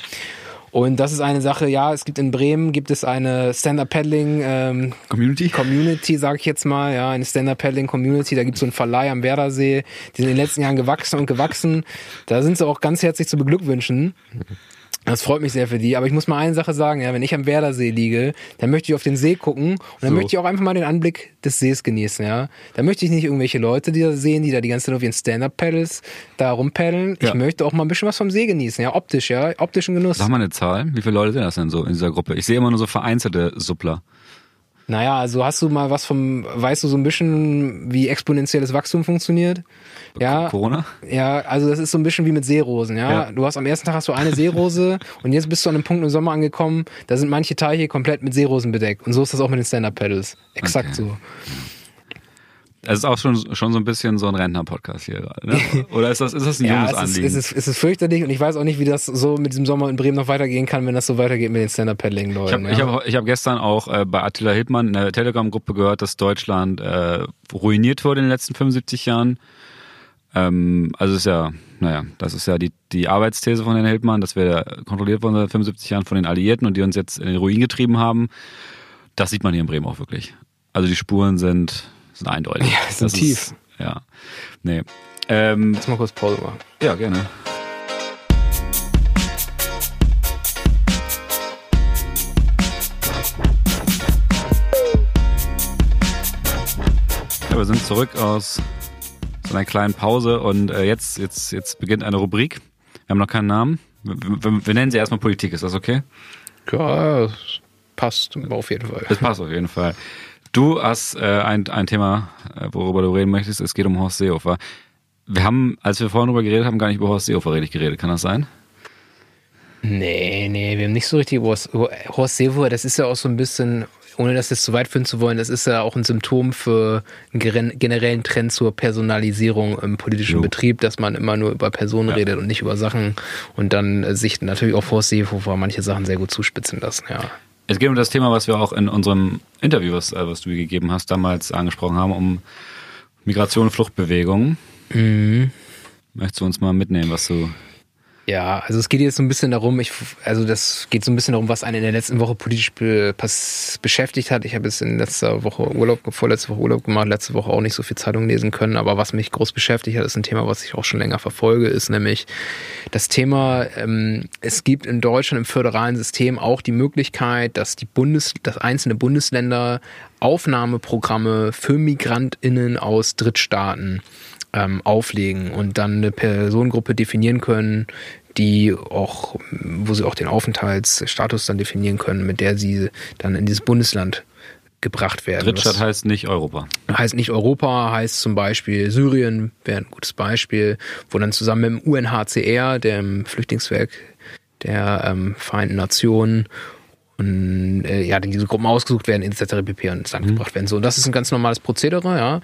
Und das ist eine Sache, ja, es gibt in Bremen, gibt es eine Stand-Up-Paddling ähm, Community? Community, sag ich jetzt mal, ja, eine Stand-Up-Paddling-Community. Da gibt's so einen Verleih am Werdersee, die sind in den letzten Jahren gewachsen und gewachsen. Da sind sie auch ganz herzlich zu beglückwünschen. Das freut mich sehr für die. Aber ich muss mal eine Sache sagen, ja, wenn ich am Werdersee liege, dann möchte ich auf den See gucken und dann So. möchte ich auch einfach mal den Anblick des Sees genießen, ja. Da möchte ich nicht irgendwelche Leute, die da sehen, die da die ganze Zeit auf ihren Stand-Up-Paddles da rumpaddeln. Ich Ja. möchte auch mal ein bisschen was vom See genießen, ja, optisch, ja, optischen Genuss. Sag mal eine Zahl. Wie viele Leute sind das denn so in dieser Gruppe? Ich sehe immer nur so vereinzelte Suppler. Naja, also hast du mal was vom, weißt du so ein bisschen, wie exponentielles Wachstum funktioniert? Ja, Corona? ja, also das ist so ein bisschen wie mit Seerosen, ja? Ja. Du hast am ersten Tag hast du eine Seerose und jetzt bist du an einem Punkt im Sommer angekommen, da sind manche Teiche komplett mit Seerosen bedeckt. Und so ist das auch mit den Stand-Up-Pedals. Exakt Okay. so. Es ist auch schon, schon so ein bisschen so ein Rentner-Podcast hier gerade. Ne? Oder ist das, ist das ein Ja, junges es ist, Anliegen? es, ist, es ist fürchterlich und ich weiß auch nicht, wie das so mit diesem Sommer in Bremen noch weitergehen kann, wenn das so weitergeht mit den ich Stand-Up-Paddling-Leuten. habe ich hab, ich hab gestern auch äh, bei Attila Hildmann in der Telegram-Gruppe gehört, dass Deutschland äh, ruiniert wurde in den letzten 75 Jahren. Ähm, also ist ja, naja, das ist ja die, die Arbeitsthese von Herrn Hildmann, dass wir kontrolliert wurden seit 75 Jahren von den Alliierten und die uns jetzt in den Ruin getrieben haben. Das sieht man hier in Bremen auch wirklich. Also die Spuren sind, sind eindeutig. Ja, sind Das tief. Ist, ja, nee. Ähm, Lass mal kurz Pause machen. ja, gerne. Ja, wir sind zurück aus so einer kleinen Pause und äh, jetzt, jetzt, jetzt beginnt eine Rubrik. Wir haben noch keinen Namen. Wir, wir, wir nennen sie erstmal Politik, ist das okay? Ja, passt auf jeden Fall. Das passt auf jeden Fall. Du hast äh, ein, ein Thema, äh, worüber du reden möchtest. Es geht um Horst Seehofer. Wir haben, als wir vorhin darüber geredet haben, gar nicht über Horst Seehofer richtig geredet. Kann das sein? Nee, nee, wir haben nicht so richtig über Horst Seehofer. Das ist ja auch so ein bisschen, ohne das jetzt zu weit führen zu wollen, das ist ja auch ein Symptom für einen generellen Trend zur Personalisierung im politischen jo. Betrieb, dass man immer nur über Personen ja. redet und nicht über Sachen und dann sich natürlich auch Horst Seehofer manche Sachen sehr gut zuspitzen lassen, ja. Es geht um das Thema, was wir auch in unserem Interview, was, äh, was du gegeben hast, damals angesprochen haben, um Migration und Fluchtbewegungen. Mhm. Möchtest du uns mal mitnehmen, was du ja, also es geht jetzt so ein bisschen darum, ich, also das geht so ein bisschen darum, was einen in der letzten Woche politisch be, beschäftigt hat. Ich habe jetzt in letzter Woche Urlaub, vorletzte Woche Urlaub gemacht, letzte Woche auch nicht so viel Zeitung lesen können, aber was mich groß beschäftigt hat, ist ein Thema, was ich auch schon länger verfolge, ist nämlich das Thema, ähm, es gibt in Deutschland im föderalen System auch die Möglichkeit, dass die Bundes, dass einzelne Bundesländer Aufnahmeprogramme für MigrantInnen aus Drittstaaten ähm, auflegen und dann eine Personengruppe definieren können, die auch, wo sie auch den Aufenthaltsstatus dann definieren können, mit der sie dann in dieses Bundesland gebracht werden. Drittstaat heißt nicht Europa. Heißt nicht Europa, heißt zum Beispiel Syrien, wäre ein gutes Beispiel, wo dann zusammen mit dem UNHCR, dem Flüchtlingswerk der ähm, Vereinten Nationen und äh, ja, diese Gruppen ausgesucht werden, etc. pp. und ins Land mhm. gebracht werden. So, und das ist ein ganz normales Prozedere, ja.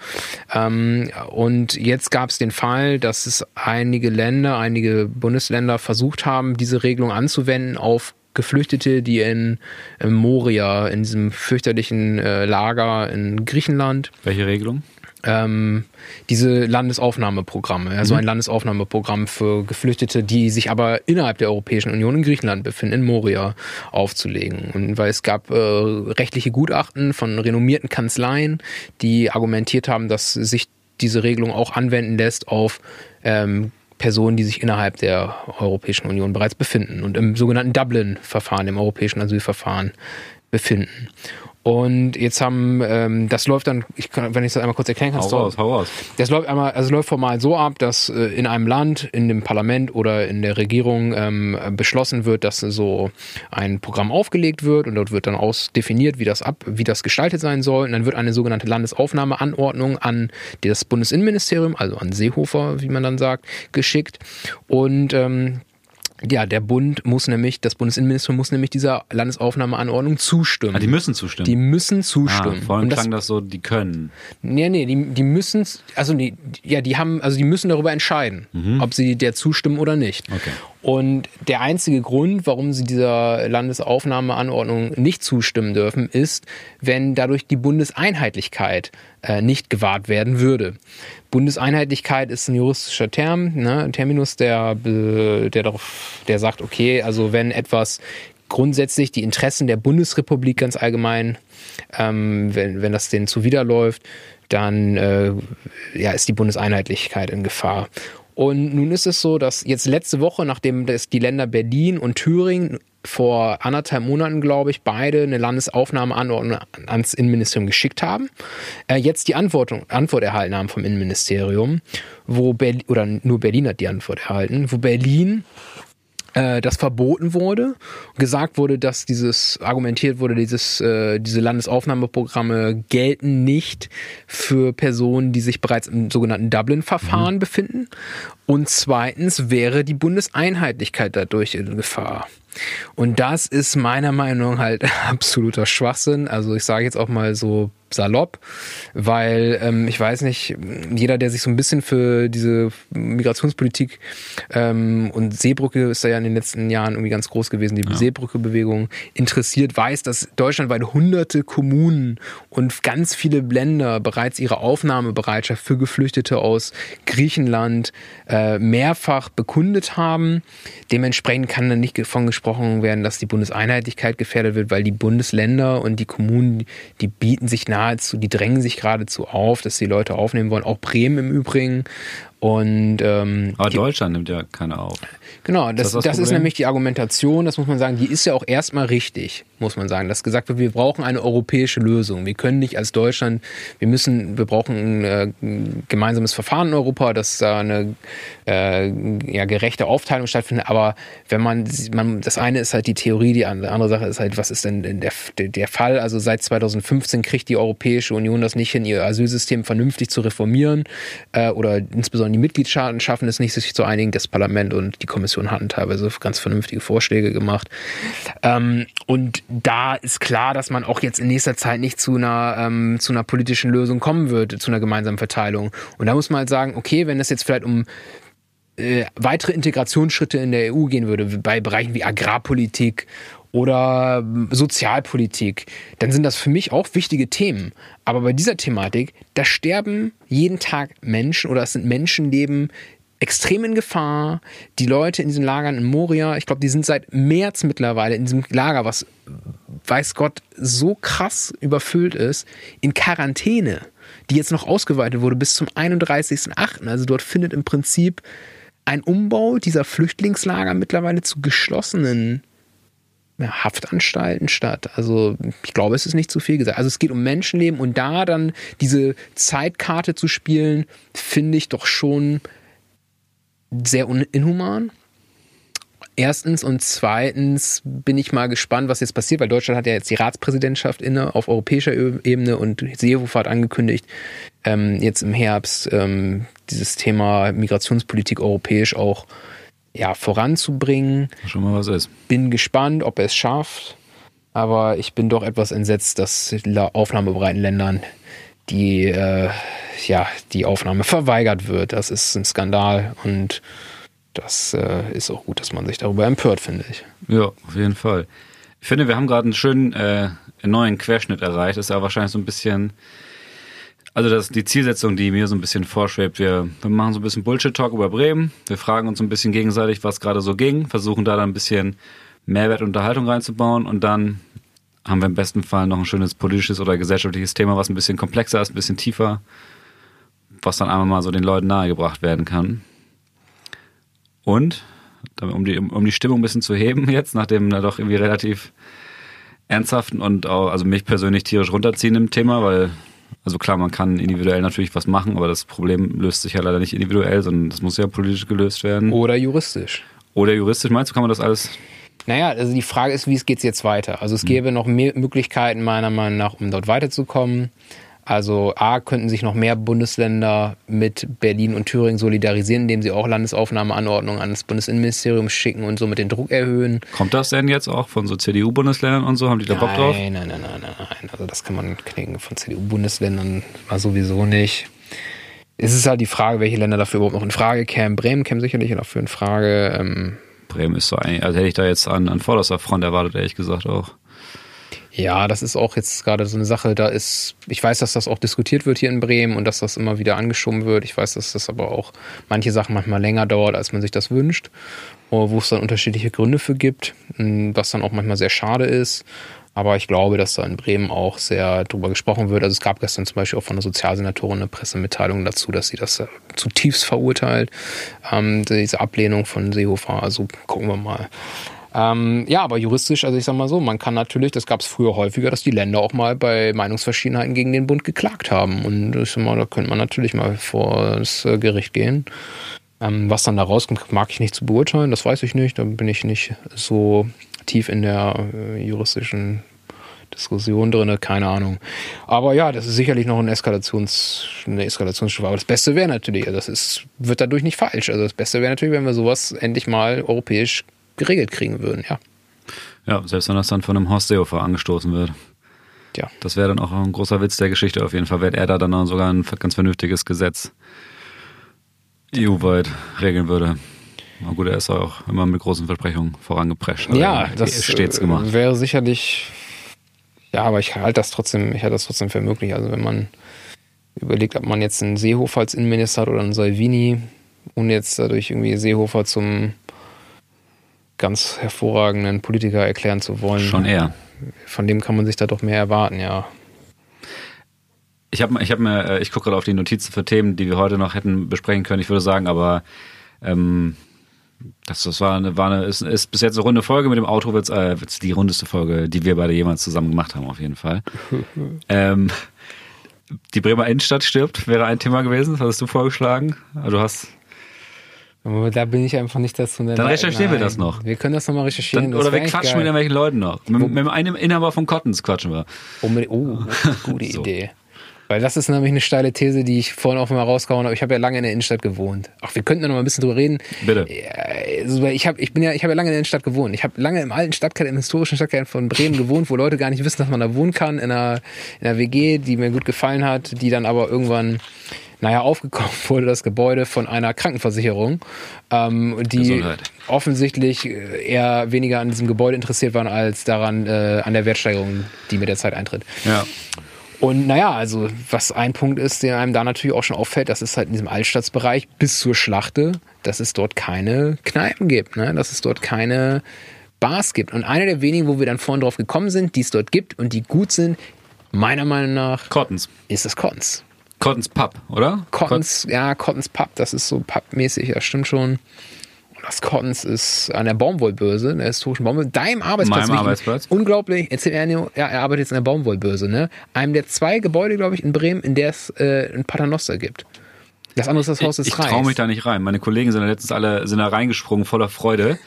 Ähm, und jetzt gab es den Fall, dass es einige Länder, einige Bundesländer versucht haben, diese Regelung anzuwenden auf Geflüchtete, die in, in Moria, in diesem fürchterlichen äh, Lager in Griechenland. Welche Regelung? Ähm, diese Landesaufnahmeprogramme, also mhm. ein Landesaufnahmeprogramm für Geflüchtete, die sich aber innerhalb der Europäischen Union in Griechenland befinden, in Moria aufzulegen. Und weil es gab äh, rechtliche Gutachten von renommierten Kanzleien, die argumentiert haben, dass sich diese Regelung auch anwenden lässt auf ähm, Personen, die sich innerhalb der Europäischen Union bereits befinden und im sogenannten Dublin-Verfahren, im europäischen Asylverfahren befinden. Und jetzt haben, ähm, das läuft dann, ich kann, wenn ich das einmal kurz erklären kann, hau raus, hau raus. Das läuft einmal, also läuft formal so ab, dass äh, in einem Land, in dem Parlament oder in der Regierung ähm, beschlossen wird, dass so ein Programm aufgelegt wird und dort wird dann ausdefiniert, wie das ab, wie das gestaltet sein soll. Und dann wird eine sogenannte Landesaufnahmeanordnung an das Bundesinnenministerium, also an Seehofer, wie man dann sagt, geschickt. Und ähm, ja, der Bund muss nämlich, das Bundesinnenministerium muss nämlich dieser Landesaufnahmeanordnung zustimmen. Ah, die müssen zustimmen. Die müssen zustimmen. Ah, vorhin klang das so, die können. Nee, nee, die, die müssen, also die, ja, die haben, also die müssen darüber entscheiden, mhm. ob sie der zustimmen oder nicht. Okay. Und der einzige Grund, warum sie dieser Landesaufnahmeanordnung nicht zustimmen dürfen, ist, wenn dadurch die Bundeseinheitlichkeit äh, nicht gewahrt werden würde. Bundeseinheitlichkeit ist ein juristischer Term, ne, ein Terminus, der, der, darauf, der sagt, okay, also wenn etwas grundsätzlich die Interessen der Bundesrepublik ganz allgemein, ähm, wenn, wenn das denen zuwiderläuft, dann äh, ja, ist die Bundeseinheitlichkeit in Gefahr. Und nun ist es so, dass jetzt letzte Woche, nachdem das die Länder Berlin und Thüringen vor anderthalb Monaten, glaube ich, beide eine Landesaufnahmeanordnung ans Innenministerium geschickt haben, äh, jetzt die Antwort, Antwort erhalten haben vom Innenministerium, wo Berlin, oder nur Berlin hat die Antwort erhalten, wo Berlin das verboten wurde, gesagt wurde, dass dieses argumentiert wurde, dieses äh, diese Landesaufnahmeprogramme gelten nicht für Personen, die sich bereits im sogenannten Dublin-Verfahren mhm. befinden. Und zweitens wäre die Bundeseinheitlichkeit dadurch in Gefahr. Und das ist meiner Meinung nach halt absoluter Schwachsinn. Also ich sage jetzt auch mal so salopp, weil ähm, ich weiß nicht, jeder, der sich so ein bisschen für diese Migrationspolitik ähm, und Seebrücke ist da ja in den letzten Jahren irgendwie ganz groß gewesen, die ja. Seebrücke-Bewegung interessiert, weiß, dass deutschlandweit hunderte Kommunen und ganz viele Länder bereits ihre Aufnahmebereitschaft für Geflüchtete aus Griechenland äh, mehrfach bekundet haben. Dementsprechend kann dann nicht davon gesprochen werden, dass die Bundeseinheitlichkeit gefährdet wird, weil die Bundesländer und die Kommunen, die bieten sich nach nahezu, die drängen sich geradezu auf, dass die Leute aufnehmen wollen. Auch Bremen im Übrigen. Und ähm, Aber Deutschland nimmt ja keiner auf. Genau, das, Ist das das, ist nämlich die Argumentation, das muss man sagen, die ist ja auch erstmal richtig, muss man sagen. Dass gesagt wird, wir brauchen eine europäische Lösung. Wir können nicht als Deutschland, wir müssen, wir brauchen ein, äh, ein gemeinsames Verfahren in Europa, dass da eine äh, ja, gerechte Aufteilung stattfindet. Aber wenn man, man, das eine ist halt die Theorie, die andere Sache ist halt, was ist denn der, der, der Fall? Also seit 2015 kriegt die Europäische Union das nicht hin, ihr Asylsystem vernünftig zu reformieren äh, oder insbesondere die Mitgliedstaaten schaffen es nicht, sich zu einigen. Das Parlament und die Kommission hatten teilweise ganz vernünftige Vorschläge gemacht. Ähm, und da ist klar, dass man auch jetzt in nächster Zeit nicht zu einer, ähm, zu einer politischen Lösung kommen wird, zu einer gemeinsamen Verteilung. Und da muss man halt sagen, okay, wenn es jetzt vielleicht um äh, weitere Integrationsschritte in der EU gehen würde, bei Bereichen wie Agrarpolitik oder ähm, Sozialpolitik, dann sind das für mich auch wichtige Themen. Aber bei dieser Thematik, da sterben jeden Tag Menschen oder es sind Menschenleben extrem in Gefahr. Die Leute in diesen Lagern in Moria, ich glaube, die sind seit März mittlerweile in diesem Lager, was weiß Gott so krass überfüllt ist, in Quarantäne, die jetzt noch ausgeweitet wurde bis zum 31.08. Also dort findet im Prinzip ein Umbau dieser Flüchtlingslager mittlerweile zu geschlossenen Haftanstalten statt. Also ich glaube, es ist nicht zu viel gesagt. Also es geht um Menschenleben und da dann diese Zeitkarte zu spielen, finde ich doch schon sehr inhuman. Erstens und zweitens bin ich mal gespannt, was jetzt passiert, weil Deutschland hat ja jetzt die Ratspräsidentschaft inne auf europäischer Ebene und Seehofer hat angekündigt, ähm, jetzt im Herbst ähm, dieses Thema Migrationspolitik europäisch auch ja, voranzubringen. Schon mal was ist. Bin gespannt, ob er es schafft, aber ich bin doch etwas entsetzt, dass aufnahmebereiten Ländern die, äh, ja, die Aufnahme verweigert wird. Das ist ein Skandal und das äh, ist auch gut, dass man sich darüber empört, finde ich. Ja, auf jeden Fall. Ich finde, wir haben gerade einen schönen äh, neuen Querschnitt erreicht. Ist ja wahrscheinlich so ein bisschen, also das ist die Zielsetzung, die mir so ein bisschen vorschwebt. Wir, wir machen so ein bisschen Bullshit-Talk über Bremen. Wir fragen uns ein bisschen gegenseitig, was gerade so ging, versuchen da dann ein bisschen Mehrwert und Unterhaltung reinzubauen und dann haben wir im besten Fall noch ein schönes politisches oder gesellschaftliches Thema, was ein bisschen komplexer ist, ein bisschen tiefer, was dann einmal mal so den Leuten nahegebracht werden kann. Und, um die, um die Stimmung ein bisschen zu heben jetzt, nach dem na doch irgendwie relativ ernsthaften und auch, also mich persönlich tierisch runterziehenden Thema, weil, also klar, man kann individuell natürlich was machen, aber das Problem löst sich ja leider nicht individuell, sondern das muss ja politisch gelöst werden. Oder juristisch. Oder juristisch, meinst du, kann man das alles? Naja, also die Frage ist, wie es geht jetzt weiter? Also es gäbe noch mehr Möglichkeiten meiner Meinung nach, um dort weiterzukommen. Also A, könnten sich noch mehr Bundesländer mit Berlin und Thüringen solidarisieren, indem sie auch Landesaufnahmeanordnungen an das Bundesinnenministerium schicken und somit den Druck erhöhen. Kommt das denn jetzt auch von so CDU-Bundesländern und so? Haben die da Bock drauf? Nein, nein, nein, nein, nein. Also das kann man knicken von CDU-Bundesländern war sowieso nicht. Es ist halt die Frage, welche Länder dafür überhaupt noch in Frage kämen. Bremen käme sicherlich dafür in Frage. Ähm, Bremen ist so eigentlich, also hätte ich da jetzt an, an vorderster Front erwartet, ehrlich gesagt auch. Ja, das ist auch jetzt gerade so eine Sache, da ist, ich weiß, dass das auch diskutiert wird hier in Bremen und dass das immer wieder angeschoben wird. Ich weiß, dass das aber auch manche Sachen manchmal länger dauert, als man sich das wünscht, wo es dann unterschiedliche Gründe für gibt, m, was dann auch manchmal sehr schade ist. Aber ich glaube, dass da in Bremen auch sehr drüber gesprochen wird. Also es gab gestern zum Beispiel auch von der Sozialsenatorin eine Pressemitteilung dazu, dass sie das äh, zutiefst verurteilt, ähm, diese Ablehnung von Seehofer. Also gucken wir mal. Ähm, ja, aber juristisch, also ich sag mal so, man kann natürlich, das gab es früher häufiger, dass die Länder auch mal bei Meinungsverschiedenheiten gegen den Bund geklagt haben. Und ich sag mal, da könnte man natürlich mal vor das äh, Gericht gehen. Ähm, was dann da rauskommt, mag ich nicht zu beurteilen, das weiß ich nicht. Da bin ich nicht so tief in der äh, juristischen Diskussion drin, keine Ahnung. Aber ja, das ist sicherlich noch ein Eskalations, eine Eskalationsstufe. Aber das Beste wäre natürlich, also das ist, wird dadurch nicht falsch. Also das Beste wäre natürlich, wenn wir sowas endlich mal europäisch geregelt kriegen würden, ja. Ja, selbst wenn das dann von einem Horst Seehofer angestoßen wird. Tja. Das wäre dann auch ein großer Witz der Geschichte auf jeden Fall, wenn er da dann sogar ein ganz vernünftiges Gesetz EU-weit regeln würde. Na gut, er ist auch immer mit großen Versprechungen vorangeprescht. ja, das stets äh, gemacht. wäre sicherlich, ja, aber ich halte das trotzdem, ich halte das trotzdem für möglich. Also wenn man überlegt, ob man jetzt einen Seehofer als Innenminister hat oder einen Salvini, ohne jetzt dadurch irgendwie Seehofer zum ganz hervorragenden Politiker erklären zu wollen. Schon eher. Von dem kann man sich da doch mehr erwarten, ja. Ich habe ich hab mir, äh, ich gucke gerade auf die Notizen für Themen, die wir heute noch hätten besprechen können. Ich würde sagen, aber ähm, das, das war eine, war eine ist, ist bis jetzt eine runde Folge. Mit dem Auto wird es äh, wird's die rundeste Folge, die wir beide jemals zusammen gemacht haben, auf jeden Fall. ähm, die Bremer Innenstadt stirbt, wäre ein Thema gewesen. Das hattest du vorgeschlagen. Also du hast. Aber da bin ich einfach nicht dazu. Dann recherchieren wir das noch. Wir können das nochmal recherchieren. Dann, oder wir quatschen mit irgendwelchen Leuten noch. Mit, mit einem Inhaber von Cottons quatschen wir. Oh, mit, oh gute so. Idee. Weil das ist nämlich eine steile These, die ich vorhin auch mal rausgehauen habe. Ich habe ja lange in der Innenstadt gewohnt. Ach, wir könnten noch mal ein bisschen drüber reden. Bitte. Also ich habe ich bin ja, ich habe ja lange in der Innenstadt gewohnt. Ich habe lange im alten Stadtkern, im historischen Stadtkern von Bremen gewohnt, wo Leute gar nicht wissen, dass man da wohnen kann, in einer, in einer WG, die mir gut gefallen hat, die dann aber irgendwann naja, aufgekauft wurde das Gebäude von einer Krankenversicherung, ähm, die Gesundheit. offensichtlich äh, eher weniger an diesem Gebäude interessiert waren als daran, äh, an der Wertsteigerung, die mit der Zeit eintritt. Ja. Und naja, also was ein Punkt ist, der einem da natürlich auch schon auffällt, das ist halt in diesem Altstadtsbereich bis zur Schlachte, dass es dort keine Kneipen gibt, ne? dass es dort keine Bars gibt. Und eine der wenigen, wo wir dann vorhin drauf gekommen sind, die es dort gibt und die gut sind, meiner Meinung nach, Cottons. ist das Cottons. Cottons Pub, oder? Cottons, ja, Cottons Pub, das ist so pubmäßig, das stimmt schon. Das Cottons ist an der Baumwollbörse, der historischen Baumwollbörse. Deinem Arbeitsplatz. Meinem Arbeitsplatz. Unglaublich. Erzähl mir, ja, er arbeitet jetzt an der Baumwollbörse, ne? Einem der zwei Gebäude, glaube ich, in Bremen, in der es äh, ein Paternoster gibt. Das andere ist das Haus des Ich, ich traue mich da nicht rein. Meine Kollegen sind da letztens alle sind da reingesprungen, voller Freude.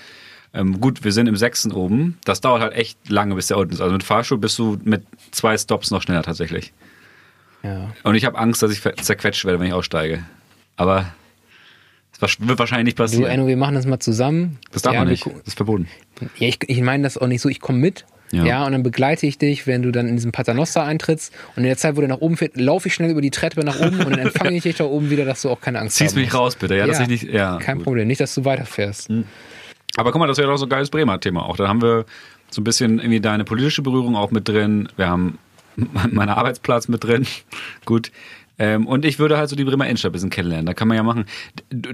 Ähm, gut, wir sind im sechsten oben. Das dauert halt echt lange, bis der unten ist. Also mit Fahrstuhl bist du mit zwei Stops noch schneller tatsächlich. Ja. Und ich habe Angst, dass ich zerquetscht werde, wenn ich aussteige. Aber das wird wahrscheinlich nicht passieren. Du, Enno, wir machen das mal zusammen. Das darf ja, man nicht. Das ist verboten. Ja, ich, ich meine das auch nicht so. Ich komme mit. Ja. ja. und dann begleite ich dich, wenn du dann in diesem Paternoster eintrittst. Und in der Zeit, wo du nach oben fährst, laufe ich schnell über die Treppe nach oben und dann empfange ich dich da oben wieder, dass du auch keine Angst hast. Ziehst mich raus, bitte. Ja, dass ich nicht, ja kein gut. Problem. Nicht, dass du weiterfährst. Hm. Aber guck mal, das wäre doch so ein geiles Bremer Thema auch. Da haben wir so ein bisschen irgendwie deine politische Berührung auch mit drin. Wir haben meinen Arbeitsplatz mit drin. Gut. Ähm, und ich würde halt so die Bremer Innenstadt ein bisschen kennenlernen. Da kann man ja machen.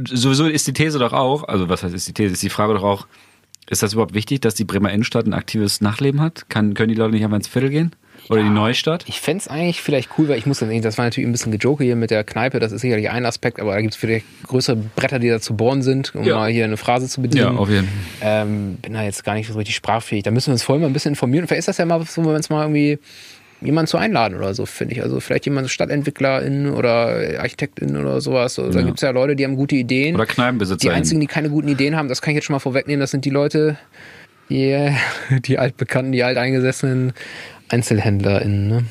Sowieso ist die These doch auch, also was heißt ist die These, ist die Frage doch auch, ist das überhaupt wichtig, dass die Bremer Innenstadt ein aktives Nachleben hat? Kann, können die Leute nicht einfach ins Viertel gehen? Oder ja, die Neustadt? Ich fände es eigentlich vielleicht cool, weil ich muss dann das war natürlich ein bisschen gejoke hier mit der Kneipe, das ist sicherlich ein Aspekt, aber da gibt es vielleicht größere Bretter, die da zu bohren sind, um ja. mal hier eine Phrase zu bedienen. Ja, auf jeden Fall. Ähm, bin da jetzt gar nicht so richtig sprachfähig. Da müssen wir uns vorher mal ein bisschen informieren. vielleicht ist das ja mal so, wenn wir uns mal irgendwie jemanden zu einladen oder so, finde ich. Also vielleicht jemand StadtentwicklerInnen oder ArchitektInnen oder sowas. Also, ja. Da gibt es ja Leute, die haben gute Ideen. Oder Kneipenbesitzer. Die einzigen, die keine guten Ideen haben, das kann ich jetzt schon mal vorwegnehmen, das sind die Leute, die, die altbekannten, die alteingesessenen EinzelhändlerInnen. Ne?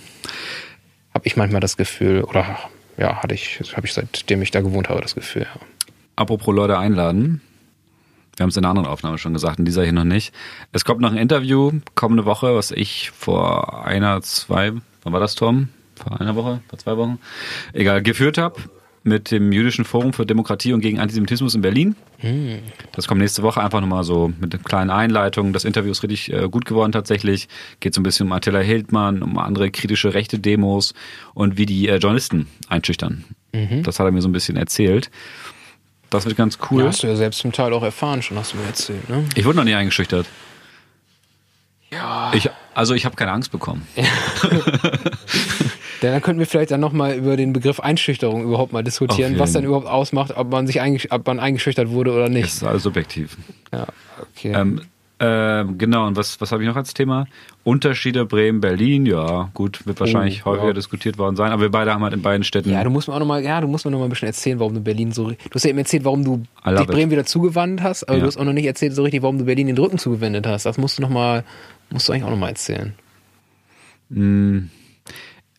Habe ich manchmal das Gefühl, oder ja, hatte ich, habe ich seitdem ich da gewohnt habe, das Gefühl. Ja. Apropos Leute einladen. Wir haben es in einer anderen Aufnahme schon gesagt, in dieser hier noch nicht. Es kommt noch ein Interview kommende Woche, was ich vor einer, zwei, wann war das, Tom? Vor einer Woche, vor zwei Wochen? Egal, geführt habe mit dem Jüdischen Forum für Demokratie und gegen Antisemitismus in Berlin. Hm. Das kommt nächste Woche einfach nochmal so mit einer kleinen Einleitung. Das Interview ist richtig äh, gut geworden tatsächlich. Geht so ein bisschen um Attila Hildmann, um andere kritische rechte Demos und wie die äh, Journalisten einschüchtern. Mhm. Das hat er mir so ein bisschen erzählt. Das wird ganz cool. Ja, hast du ja selbst zum Teil auch erfahren, schon hast du mir erzählt, ne? Ich wurde noch nie eingeschüchtert. Ja. Ich, also ich habe keine Angst bekommen. Ja. dann könnten wir vielleicht dann nochmal über den Begriff Einschüchterung überhaupt mal diskutieren, was dann überhaupt ausmacht, ob man sich eingesch ob man eingeschüchtert wurde oder nicht. Das ist alles subjektiv. Ja, okay. Ähm, ähm, genau, und was, was habe ich noch als Thema? Unterschiede Bremen-Berlin, ja, gut, wird wahrscheinlich oh, häufiger ja. diskutiert worden sein, aber wir beide haben halt in beiden Städten. Ja, du musst mir auch nochmal, ja, du musst mir noch mal ein bisschen erzählen, warum du Berlin so. Du hast ja eben erzählt, warum du dich Bremen wieder zugewandt hast, aber ja. du hast auch noch nicht erzählt so richtig, warum du Berlin den Rücken zugewendet hast. Das musst du noch mal, musst du eigentlich auch nochmal erzählen. Hm.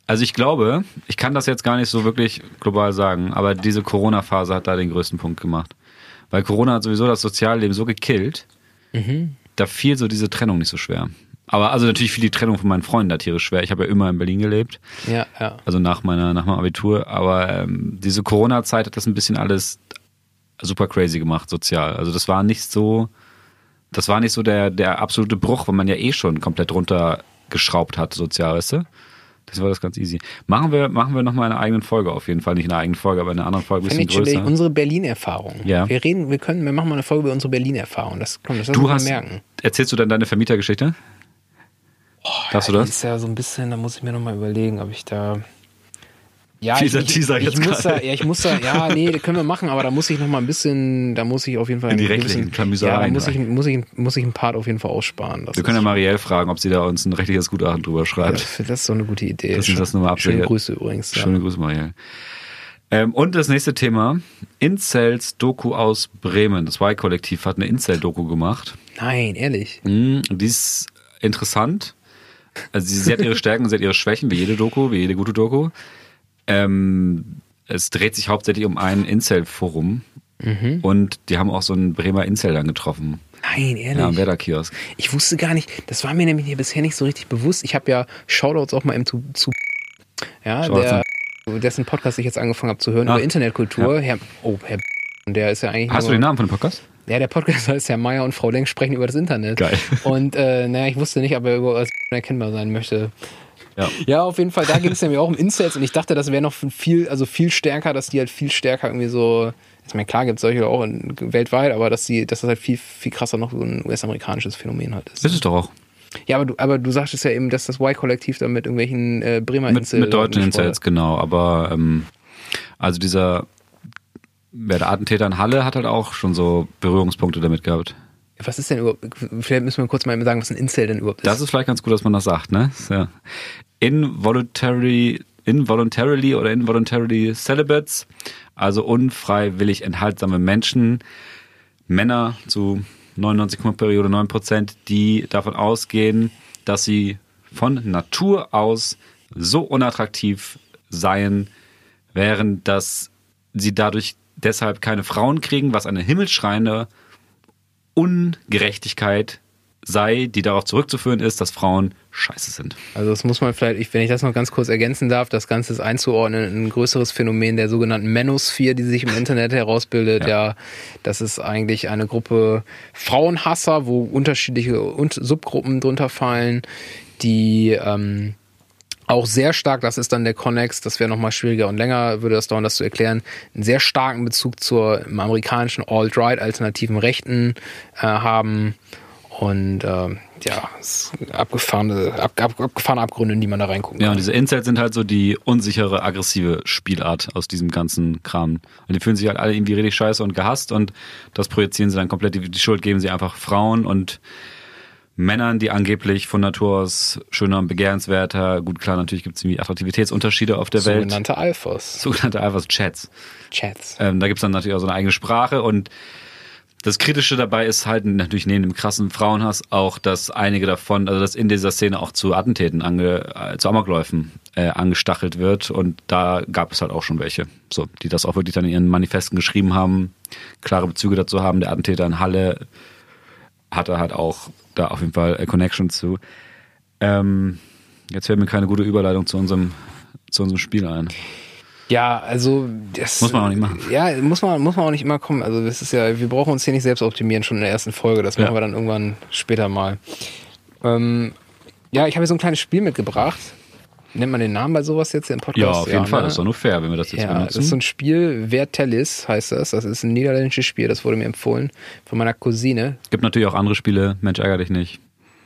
Also ich glaube, ich kann das jetzt gar nicht so wirklich global sagen, aber diese Corona-Phase hat da den größten Punkt gemacht. Weil Corona hat sowieso das Sozialleben so gekillt, mhm da fiel so diese Trennung nicht so schwer. Aber also natürlich fiel die Trennung von meinen Freunden da tierisch schwer. Ich habe ja immer in Berlin gelebt. Ja, ja. Also nach meiner, nach meinem Abitur. Aber ähm, diese Corona-Zeit hat das ein bisschen alles super crazy gemacht, sozial. Also das war nicht so, das war nicht so der, der absolute Bruch, weil man ja eh schon komplett runtergeschraubt hat, sozial, weißt du? Das war das ganz easy. Machen wir, machen wir nochmal eine eigene Folge auf jeden Fall. Nicht eine eigene Folge, aber eine andere Folge ein bisschen größer. Unsere Berlin-Erfahrung. Ja. Wir reden, wir können, wir machen mal eine Folge über unsere Berlin-Erfahrung. Das, komm, das du hast, merken. Erzählst du dann deine Vermietergeschichte? Oh, Darfst ja, du das? ist ja so ein bisschen, da muss ich mir nochmal überlegen, ob ich da. Ja, Dieser ich, Teaser ich, jetzt ich muss da, ja, ich muss da, ja, nee, können wir machen, aber da muss ich noch mal ein bisschen, da muss ich auf jeden Fall In die rechtlichen gewissen- Ja, da muss ich, muss ich, muss ich einen Part auf jeden Fall aussparen. Das Wir können ja Marielle fragen, ob sie da uns ein rechtliches Gutachten drüber ja, schreibt. das ist so eine gute Idee. Dass das nochmal Schöne. Grüße übrigens. Ja. Schöne Grüße, Marielle. Ähm, und das nächste Thema. Incels Doku aus Bremen. Das Y-Kollektiv hat eine Incel-Doku gemacht. Nein, ehrlich. Mhm, die ist interessant. Also sie, sie hat ihre Stärken und sie hat ihre Schwächen, wie jede Doku, wie jede gute Doku. Ähm, es dreht sich hauptsächlich um ein Incel-Forum. Mhm. Und die haben auch so einen Bremer Incel dann getroffen. Nein, ehrlich. Ja, am Werder-Kiosk. Ich wusste gar nicht, das war mir nämlich hier bisher nicht so richtig bewusst. Ich habe ja Shoutouts auch mal im zu, zu ja, der, dessen Podcast ich jetzt angefangen habe zu hören Ah, über Internetkultur. Herr, oh, Herr, und der ist ja eigentlich Hast du nur, den Namen von dem Podcast? Ja, der Podcast heißt Herr Meier und Frau Lenk sprechen über das Internet. Geil. Und äh, naja, ich wusste nicht, ob er über als erkennbar sein möchte. Ja. Ja, auf jeden Fall, da ging es nämlich auch um Incels und ich dachte, das wäre noch viel, also viel stärker, dass die halt viel stärker irgendwie so, ich meine, klar gibt es solche auch in, weltweit, aber dass die, dass das halt viel, viel krasser noch so ein US-amerikanisches Phänomen halt ist. Ist es doch auch. Ja, aber du, aber du sagtest ja eben, dass das Y-Kollektiv da mit irgendwelchen äh, Bremer Mit, Insel mit deutschen Incels, genau. Aber ähm, also dieser wer der Attentäter in Halle hat halt auch schon so Berührungspunkte damit gehabt. Was ist denn überhaupt, vielleicht müssen wir kurz mal sagen, was ein Incel denn überhaupt ist. Das ist vielleicht ganz gut, dass man das sagt, ne? Ja involuntary, involuntarily oder involuntarily celibates, also unfreiwillig enthaltsame Menschen, Männer zu 99, Periode 9 Prozent, die davon ausgehen, dass sie von Natur aus so unattraktiv seien, wären, dass sie dadurch deshalb keine Frauen kriegen, was eine himmelschreiende Ungerechtigkeit sei, die darauf zurückzuführen ist, dass Frauen scheiße sind. Also das muss man vielleicht, ich- wenn ich das noch ganz kurz ergänzen darf, das Ganze ist einzuordnen in ein größeres Phänomen der sogenannten Manosphere, die sich im Internet herausbildet. Ja. Ja, das ist eigentlich eine Gruppe Frauenhasser, wo unterschiedliche Subgruppen drunter fallen, die ähm, auch sehr stark, das ist dann der Connex, das wäre nochmal schwieriger und länger, würde das dauern, das zu erklären, einen sehr starken Bezug zur im amerikanischen Alt-Right, alternativen Rechten äh, haben. Und ähm, ja, es abgefahrene, ab, ab, abgefahrene Abgründe, in die man da reingucken Ja, kann. und diese Incels sind halt so die unsichere, aggressive Spielart aus diesem ganzen Kram. Und die fühlen sich halt alle irgendwie richtig scheiße und gehasst und das projizieren sie dann komplett. Die, die Schuld geben sie einfach Frauen und Männern, die angeblich von Natur aus schöner und begehrenswerter, gut klar, natürlich gibt es irgendwie Attraktivitätsunterschiede auf der Welt. Sogenannte Alphas. Sogenannte einfach Chats. Chats. Ähm, da gibt's dann natürlich auch so eine eigene Sprache und das Kritische dabei ist halt natürlich neben dem krassen Frauenhass auch, dass einige davon, also dass in dieser Szene auch zu Attentäten, ange, äh, zu Amokläufen äh, angestachelt wird und da gab es halt auch schon welche, so, die das auch wirklich dann in ihren Manifesten geschrieben haben, klare Bezüge dazu haben. Der Attentäter in Halle hatte halt auch da auf jeden Fall äh, Connection zu. Ähm, jetzt fällt mir keine gute Überleitung zu unserem, zu unserem Spiel ein. Ja, also das Muss man auch nicht machen. Ja, muss man muss man auch nicht immer kommen. Also das ist ja, wir brauchen uns hier nicht selbst optimieren schon in der ersten Folge. Das Ja. machen wir dann irgendwann später mal. Ähm, ja, ich habe hier so ein kleines Spiel mitgebracht. Nennt man den Namen bei sowas jetzt im Podcast? Ja, auf jeden Fall. ne? Das ist doch nur fair, wenn wir das jetzt Ja, benutzen. das ist so ein Spiel, Vertellis heißt das. Das ist ein niederländisches Spiel, das wurde mir empfohlen von meiner Cousine. Gibt natürlich auch andere Spiele, Mensch, ärger dich nicht.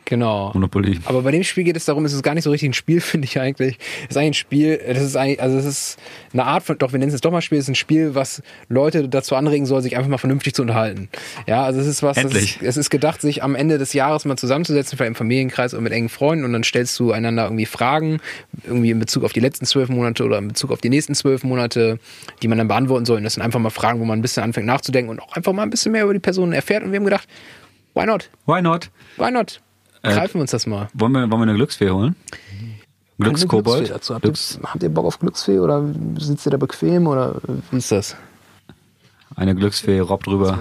Genau. Monopoly. Aber bei dem Spiel geht es darum, es ist gar nicht so richtig ein Spiel, finde ich eigentlich. Es ist eigentlich ein Spiel, das ist eigentlich, also es ist eine Art von, doch, wir nennen es jetzt doch mal Spiel, es ist ein Spiel, was Leute dazu anregen soll, sich einfach mal vernünftig zu unterhalten. Ja, also es ist was, Endlich. ist, es ist gedacht, sich am Ende des Jahres mal zusammenzusetzen, vielleicht im Familienkreis oder mit engen Freunden und dann stellst du einander irgendwie Fragen, irgendwie in Bezug auf die letzten zwölf Monate oder in Bezug auf die nächsten zwölf Monate, die man dann beantworten soll. Und das sind einfach mal Fragen, wo man ein bisschen anfängt nachzudenken und auch einfach mal ein bisschen mehr über die Person erfährt. Und wir haben gedacht, why not? Why not? Why not? Greifen wir uns das mal. Wollen wir, wollen wir eine Glücksfee holen? Glückskobold? Glücksfee dazu. Habt, Glücks, ihr, habt ihr Bock auf Glücksfee oder sitzt ihr da bequem oder wie ist das? eine Glücksfee, Rob drüber.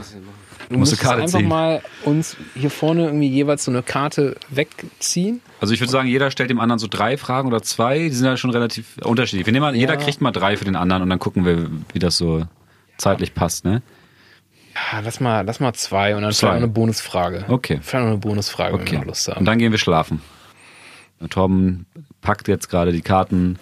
Du Musst du musst Karte einfach ziehen. mal uns hier vorne irgendwie jeweils so eine Karte wegziehen. Also ich würde sagen, jeder stellt dem anderen so drei Fragen oder zwei. Die sind ja schon relativ unterschiedlich. Wir nehmen mal, Jeder kriegt mal drei für den anderen und dann gucken wir, wie das so zeitlich passt, ne? Ja, lass mal, lass mal zwei und dann Zwei. vielleicht noch eine Bonusfrage. Okay. Vielleicht noch eine Bonusfrage, wenn Okay. wir noch Lust haben. Und dann gehen wir schlafen. Und Torben packt jetzt gerade die Karten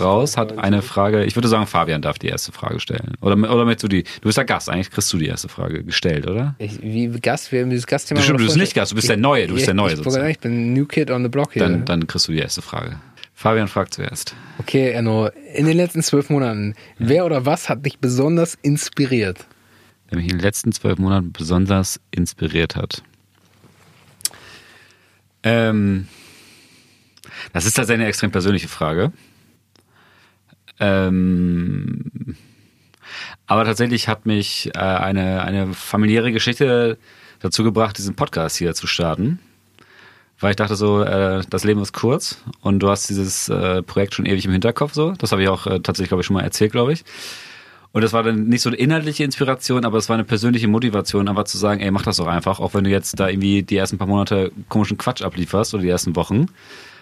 raus, hat eine Frage. Ich würde sagen, Fabian darf die erste Frage stellen. Oder, oder möchtest du die? Du bist ja Gast, eigentlich kriegst du die erste Frage gestellt, oder? ich, wie Gast, wir haben dieses Gastthema. Du, stimmt, mal du bist nicht Gast, du bist der Neue, du bist der Neue ich, ich, sozusagen. ich bin New Kid on the Block hier. Dann, dann kriegst du die erste Frage. Fabian fragt zuerst. Okay, Enno, in den letzten zwölf Monaten, wer oder was hat dich besonders inspiriert? Wer mich in den letzten zwölf Monaten besonders inspiriert hat. Ähm, das ist tatsächlich eine extrem persönliche Frage. Ähm, aber tatsächlich hat mich äh, eine, eine familiäre Geschichte dazu gebracht, diesen Podcast hier zu starten. Weil ich dachte so, äh, das Leben ist kurz und du hast dieses äh, Projekt schon ewig im Hinterkopf so. Das habe ich auch äh, tatsächlich, glaube ich, schon mal erzählt, glaube ich. Und das war dann nicht so eine inhaltliche Inspiration, aber es war eine persönliche Motivation, einfach zu sagen, ey, mach das doch einfach, auch wenn du jetzt da irgendwie die ersten paar Monate komischen Quatsch ablieferst oder die ersten Wochen.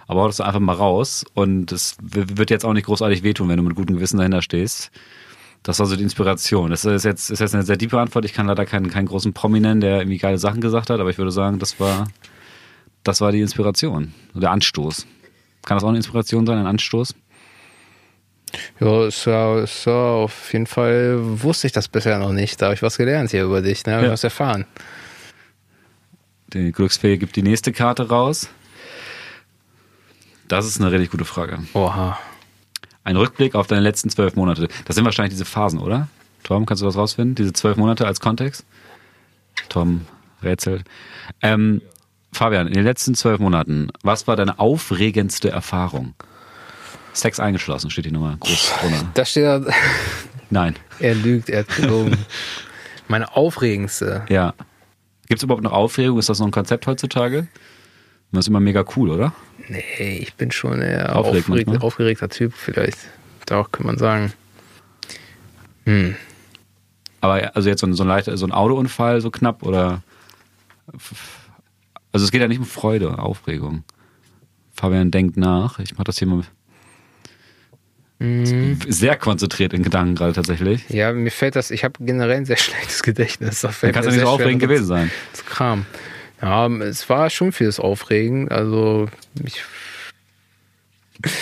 Aber hau das doch einfach mal raus und es wird jetzt auch nicht großartig wehtun, wenn du mit gutem Gewissen dahinter stehst. Das war so die Inspiration. Das ist jetzt, ist jetzt eine sehr tiefe Antwort. Ich kann leider keinen, keinen großen Prominent, der irgendwie geile Sachen gesagt hat, aber ich würde sagen, das war, das war die Inspiration. Der Anstoß. Kann das auch eine Inspiration sein, ein Anstoß? Ja, ist ja, ist ja auf jeden Fall wusste ich das bisher noch nicht. Da habe ich was gelernt hier über dich, ne? Hab Ja. was erfahren. Der Glücksfee gibt die nächste Karte raus. Das ist eine richtig gute Frage. Oha. Ein Rückblick auf deine letzten zwölf Monate. Das sind wahrscheinlich diese Phasen, oder? Tom, kannst du das rausfinden? Diese zwölf Monate als Kontext? Tom rätselt. Ähm, Fabian, in den letzten zwölf Monaten, was war deine aufregendste Erfahrung? Sex eingeschlossen, steht hier nochmal groß drunter. Da steht da, Nein. er lügt, er hat gelogen. Meine aufregendste. Ja. Gibt es überhaupt noch Aufregung? Ist das noch ein Konzept heutzutage? Das ist immer mega cool, oder? Nee, ich bin schon eher Aufgeregt aufgeregt, manchmal? aufgeregter Typ vielleicht. Doch, kann man sagen. Hm. Aber also jetzt so ein, so ein, leichter, so ein Autounfall so knapp oder. Also es geht ja nicht um Freude, Aufregung. Fabian denkt nach. Ich mache das hier mal Mhm. sehr konzentriert in Gedanken gerade tatsächlich. Ja, mir fällt das, ich habe generell ein sehr schlechtes Gedächtnis. Da kann es ja nicht so aufregend das gewesen sein. zu Kram. Ja, es war schon vieles aufregend. Also ich.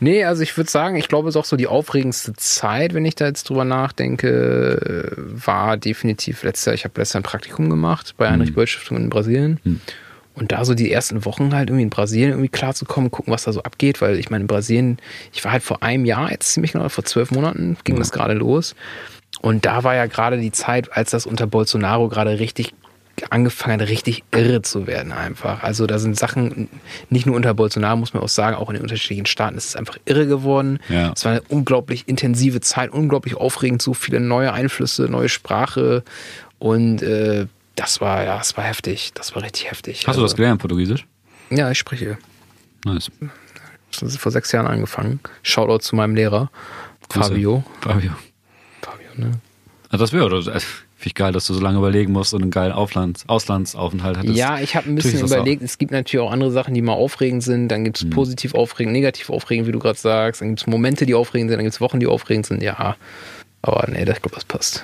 Nee, also ich würde sagen, ich glaube, es ist auch so die aufregendste Zeit, wenn ich da jetzt drüber nachdenke, äh, war definitiv letztes Jahr. Ich habe letztes Jahr ein Praktikum gemacht bei Heinrich Böll Stiftung in Brasilien. Und da so die ersten Wochen halt irgendwie in Brasilien irgendwie klarzukommen, gucken, was da so abgeht, weil ich meine, in Brasilien, ich war halt vor einem Jahr jetzt ziemlich genau, vor zwölf Monaten ging das gerade los. Und da war ja gerade die Zeit, als das unter Bolsonaro gerade richtig angefangen hat, richtig irre zu werden einfach. Also da sind Sachen, nicht nur unter Bolsonaro, muss man auch sagen, auch in den unterschiedlichen Staaten ist es einfach irre geworden. Ja. Es war eine unglaublich intensive Zeit, unglaublich aufregend, so viele neue Einflüsse, neue Sprache und äh, das war, ja, das war heftig. Das war richtig heftig. Hast du das gelernt, Portugiesisch? Ja, ich spreche. Nice. Das ist vor sechs Jahren angefangen. Shoutout zu meinem Lehrer, Grüße. Fabio. Fabio. Fabio, ne? Ah, das wäre, das- finde ich geil, dass du so lange überlegen musst und einen geilen Auflands, Auslandsaufenthalt hattest. Ja, ich habe ein bisschen überlegt, es gibt natürlich auch andere Sachen, die mal aufregend sind. Dann gibt es positiv aufregend, negativ aufregend, wie du gerade sagst. Dann gibt es Momente, die aufregend sind, dann gibt es Wochen, die aufregend sind. Ja, aber nee, ich glaube, das passt.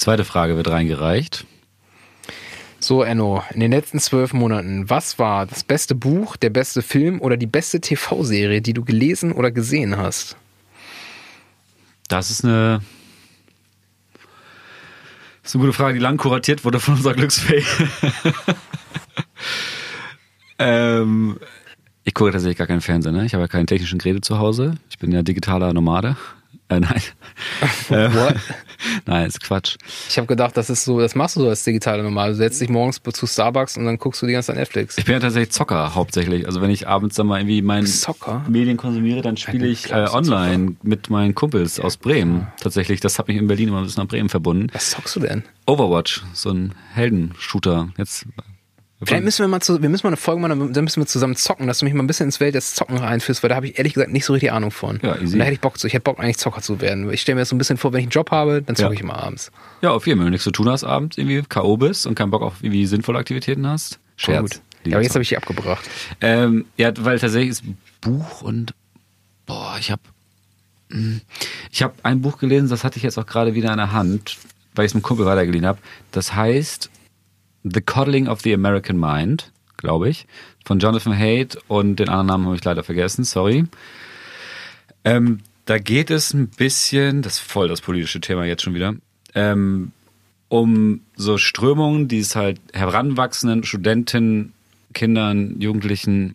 Zweite Frage wird reingereicht. So, Enno, in den letzten zwölf Monaten, was war das beste Buch, der beste Film oder die beste TV-Serie, die du gelesen oder gesehen hast? Das ist eine, das ist eine gute Frage, die lang kuratiert wurde von unserer Glücksfee. ähm, ich gucke tatsächlich gar keinen Fernsehen, ne? Ich habe ja keinen technischen Gerät zu Hause. Ich bin ja digitaler Nomade. Äh, nein. Äh, What? nein, ist Quatsch. Ich habe gedacht, das ist so, das machst du so als digitale Normal. Du setzt dich morgens zu Starbucks und dann guckst du die ganze Zeit Netflix. Ich bin ja tatsächlich Zocker hauptsächlich. Also wenn ich abends dann mal irgendwie meinen Zocker? Medien konsumiere, dann spiele ich äh, Glaubst du online mit meinen Kumpels aus Bremen. Tatsächlich, das hat mich in Berlin immer ein bisschen nach Bremen verbunden. Was zockst du denn? Overwatch, so ein Heldenshooter. Jetzt Vielleicht müssen wir mal zu, wir müssen mal eine Folge machen, dann müssen wir zusammen zocken, dass du mich mal ein bisschen ins Welt des Zocken reinführst, weil da habe ich ehrlich gesagt nicht so richtig Ahnung von. Ja, easy. Und da hätte ich Bock zu. Ich hätte Bock eigentlich Zocker zu werden. Ich stelle mir das so ein bisschen vor, wenn ich einen Job habe, dann zocke Ja. ich immer abends. Ja, auf jeden Fall. Wenn du nichts zu tun hast abends, irgendwie K.O. bist und keinen Bock auf irgendwie sinnvolle Aktivitäten hast. Scherz. gut. Ja, aber jetzt habe ich die abgebracht. Ähm, ja, weil tatsächlich ist Buch und boah, ich habe ich habe ein Buch gelesen, das hatte ich jetzt auch gerade wieder in der Hand, weil ich es mit einem Kumpel weitergeliehen habe. Das heißt The Coddling of the American Mind, glaube ich, von Jonathan Haidt und den anderen Namen habe ich leider vergessen, sorry. Ähm, da geht es ein bisschen, das ist voll das politische Thema jetzt schon wieder, ähm, um so Strömungen, die es halt heranwachsenden Studenten, Kindern, Jugendlichen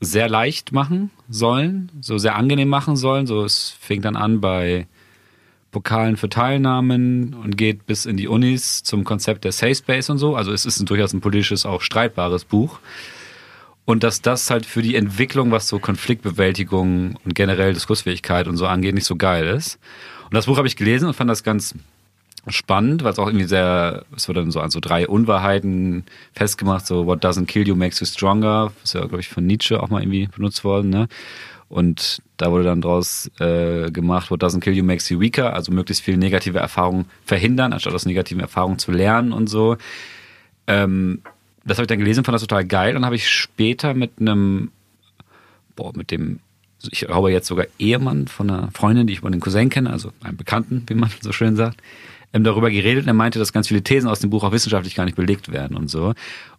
sehr leicht machen sollen, so sehr angenehm machen sollen. So, es fing dann an bei Pokalen für Teilnahmen und geht bis in die Unis zum Konzept der Safe Space und so. Also es ist ein, durchaus ein politisches, auch streitbares Buch. Und dass das halt für die Entwicklung, was so Konfliktbewältigung und generell Diskursfähigkeit und so angeht, nicht so geil ist. Und das Buch habe ich gelesen und fand das ganz spannend, weil es auch irgendwie sehr, es wird dann so an so drei Unwahrheiten festgemacht, so what doesn't kill you makes you stronger, ist ja, glaube ich, von Nietzsche auch mal irgendwie benutzt worden, ne? Und da wurde dann draus äh, gemacht, what doesn't kill you makes you weaker, also möglichst viel negative Erfahrungen verhindern, anstatt aus negativen Erfahrungen zu lernen und so. Ähm, das habe ich dann gelesen, fand das total geil. Dann habe ich später mit einem, boah, mit dem, ich glaube jetzt sogar Ehemann von einer Freundin, die ich über den Cousin kenne, also einem Bekannten, wie man so schön sagt, ähm, darüber geredet und er meinte, dass ganz viele Thesen aus dem Buch auch wissenschaftlich gar nicht belegt werden und so.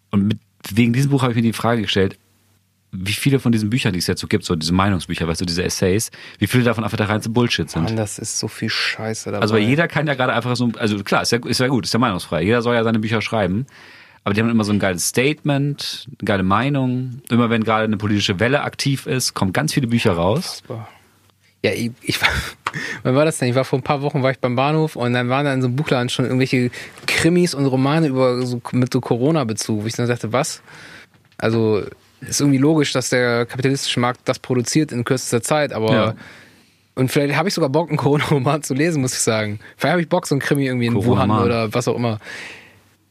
Und mit, wegen diesem Buch habe ich mir die Frage gestellt, wie viele von diesen Büchern, die es jetzt so gibt, so diese Meinungsbücher, weißt du, diese Essays, wie viele davon einfach der reinste Bullshit sind. Mann, das ist so viel Scheiße dabei. Also weil jeder kann ja gerade einfach so, also klar, ist ja, ist ja gut, ist ja meinungsfrei. Jeder soll ja seine Bücher schreiben. Aber die haben immer so ein geiles Statement, eine geile Meinung. Immer wenn gerade eine politische Welle aktiv ist, kommen ganz viele Bücher raus. Ja, ich, ich war, wann war das denn? Ich war vor ein paar Wochen war ich beim Bahnhof und dann waren da in so einem Buchladen schon irgendwelche Krimis und Romane über so, mit so Corona-Bezug, wo ich dann sagte, was? Also ist irgendwie logisch, dass der kapitalistische Markt das produziert in kürzester Zeit, aber ja. und vielleicht habe ich sogar Bock, einen Corona-Roman zu lesen, muss ich sagen. Vielleicht habe ich Bock, so einen Krimi irgendwie in Wuhan oder was auch immer.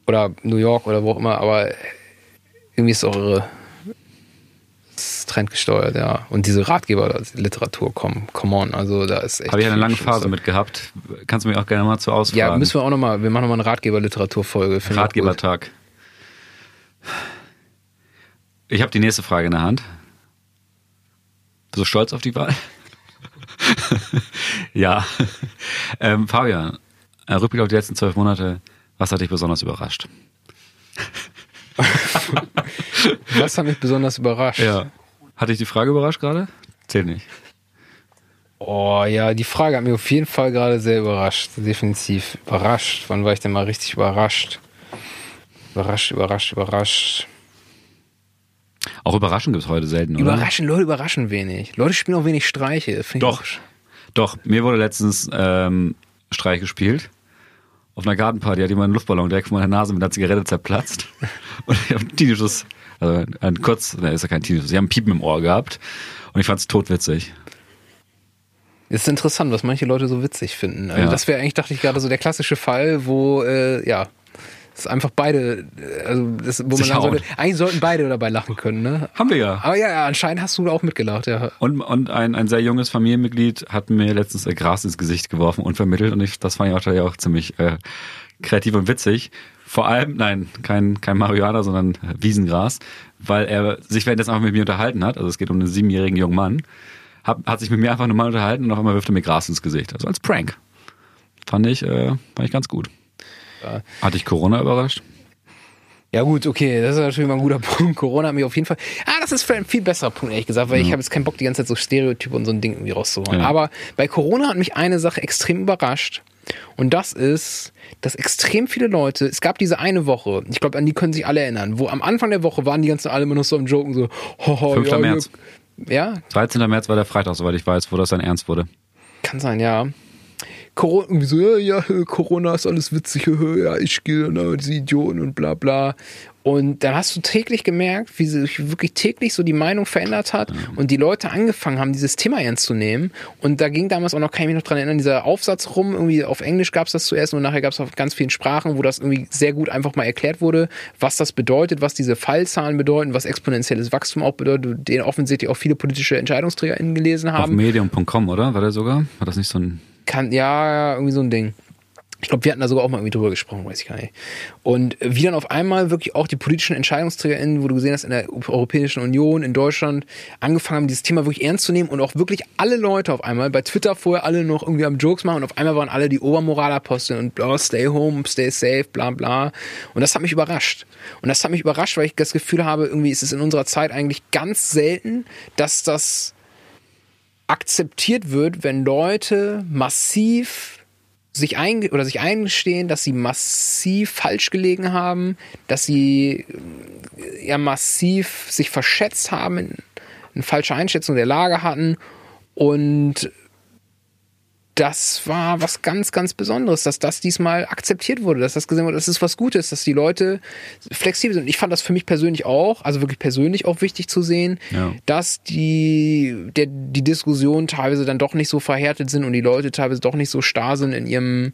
Oder New York oder wo auch immer, aber irgendwie ist es auch irre. Es ist trendgesteuert, ja. Und diese Ratgeberliteratur, komm, come on, also da ist echt. Habe ich eine lange Phase mit gehabt. Kannst du mich auch gerne mal zu ausfragen. Ja, müssen wir auch nochmal, wir machen nochmal eine Ratgeberliteraturfolge. Ratgebertag. Ich habe die nächste Frage in der Hand. Bist du stolz auf die Wahl? ja. Ähm, Fabian, Rückblick auf die letzten zwölf Monate. Was hat dich besonders überrascht? Was hat mich besonders überrascht? Ja. Hat dich die Frage überrascht gerade? Zählt nicht. Oh ja, die Frage hat mich auf jeden Fall gerade sehr überrascht. Definitiv überrascht. Wann war ich denn mal richtig überrascht? Überrascht, überrascht, überrascht. Auch Überraschungen gibt es heute selten, oder? Überraschen, Leute überraschen wenig. Leute spielen auch wenig Streiche. Doch, doch. Mir wurde letztens ähm, Streich gespielt. Auf einer Gartenparty hat jemand einen Luftballon direkt von meiner Nase mit einer Zigarette zerplatzt. Und ich habe einen Tinnitus, also ein kurz, ne, ist ja kein Tinnitus, ich habe einen Piepen im Ohr gehabt. Und ich fand es totwitzig. Ist interessant, was manche Leute so witzig finden. Also ja. das wäre eigentlich, dachte ich gerade, so der klassische Fall, wo, äh, ja, ist einfach beide, also das, wo man sagen sollte, eigentlich sollten beide dabei lachen können, ne? Haben wir ja. Aber ja, anscheinend hast du auch mitgelacht, ja. Und, und ein, ein sehr junges Familienmitglied hat mir letztens äh, Gras ins Gesicht geworfen, unvermittelt, und ich, das fand ich auch, auch ziemlich äh, kreativ und witzig. Vor allem, nein, kein, kein Marihuana, sondern Wiesengras, weil er sich währenddessen einfach mit mir unterhalten hat. Also es geht um einen siebenjährigen jungen Mann. Hat, hat sich mit mir einfach normal unterhalten und auf einmal wirft er mir Gras ins Gesicht. Also als Prank. Fand ich, äh, fand ich ganz gut. Ja. Hat dich Corona überrascht? Ja gut, okay, das ist natürlich mal ein guter Punkt. Corona hat mich auf jeden Fall. Ah, das ist ein viel besserer Punkt, ehrlich gesagt, weil ja. ich habe jetzt keinen Bock, die ganze Zeit so Stereotype und so ein Ding irgendwie rauszuholen. Ja. Aber bei Corona hat mich eine Sache extrem überrascht. Und das ist, dass extrem viele Leute, es gab diese eine Woche, ich glaube, an die können sich alle erinnern, wo am Anfang der Woche waren die ganzen alle immer noch so am Joken, so, hoho, 5. Ja, März. Ja. 13. März war der Freitag, soweit ich weiß, wo das dann ernst wurde. Kann sein, ja. Corona, irgendwie so, ja, ja, Corona ist alles witzig, ja, ich gehe, ne, diese Idioten und bla bla. Und dann hast du täglich gemerkt, wie sich wirklich täglich so die Meinung verändert hat und die Leute angefangen haben, dieses Thema ernst zu nehmen. Und da ging damals auch noch, kann ich mich noch dran erinnern, dieser Aufsatz rum, irgendwie auf Englisch gab es das zuerst und nachher gab es auf ganz vielen Sprachen, wo das irgendwie sehr gut einfach mal erklärt wurde, was das bedeutet, was diese Fallzahlen bedeuten, was exponentielles Wachstum auch bedeutet, den offensichtlich auch viele politische EntscheidungsträgerInnen gelesen haben. Auf medium.com, oder? War der sogar? War das nicht so ein kann, ja, irgendwie so ein Ding. Ich glaube, wir hatten da sogar auch mal irgendwie drüber gesprochen, weiß ich gar nicht. Und wie dann auf einmal wirklich auch die politischen EntscheidungsträgerInnen, wo du gesehen hast, in der Europäischen Union, in Deutschland, angefangen haben, dieses Thema wirklich ernst zu nehmen und auch wirklich alle Leute auf einmal, bei Twitter vorher alle noch irgendwie am Jokes machen und auf einmal waren alle die Obermoralapostel und bla, stay home, stay safe, bla bla. Und das hat mich überrascht. Und das hat mich überrascht, weil ich das Gefühl habe, irgendwie ist es in unserer Zeit eigentlich ganz selten, dass das akzeptiert wird, wenn Leute massiv sich ein oder sich eingestehen, dass sie massiv falsch gelegen haben, dass sie äh, ja massiv sich verschätzt haben in, eine falsche Einschätzung der Lage hatten und das war was ganz, ganz Besonderes, dass das diesmal akzeptiert wurde, dass das gesehen wurde, das ist was Gutes, dass die Leute flexibel sind. Ich fand das für mich persönlich auch, also wirklich persönlich auch wichtig zu sehen, Ja. dass die, der, die Diskussionen teilweise dann doch nicht so verhärtet sind und die Leute teilweise doch nicht so starr sind in ihrem,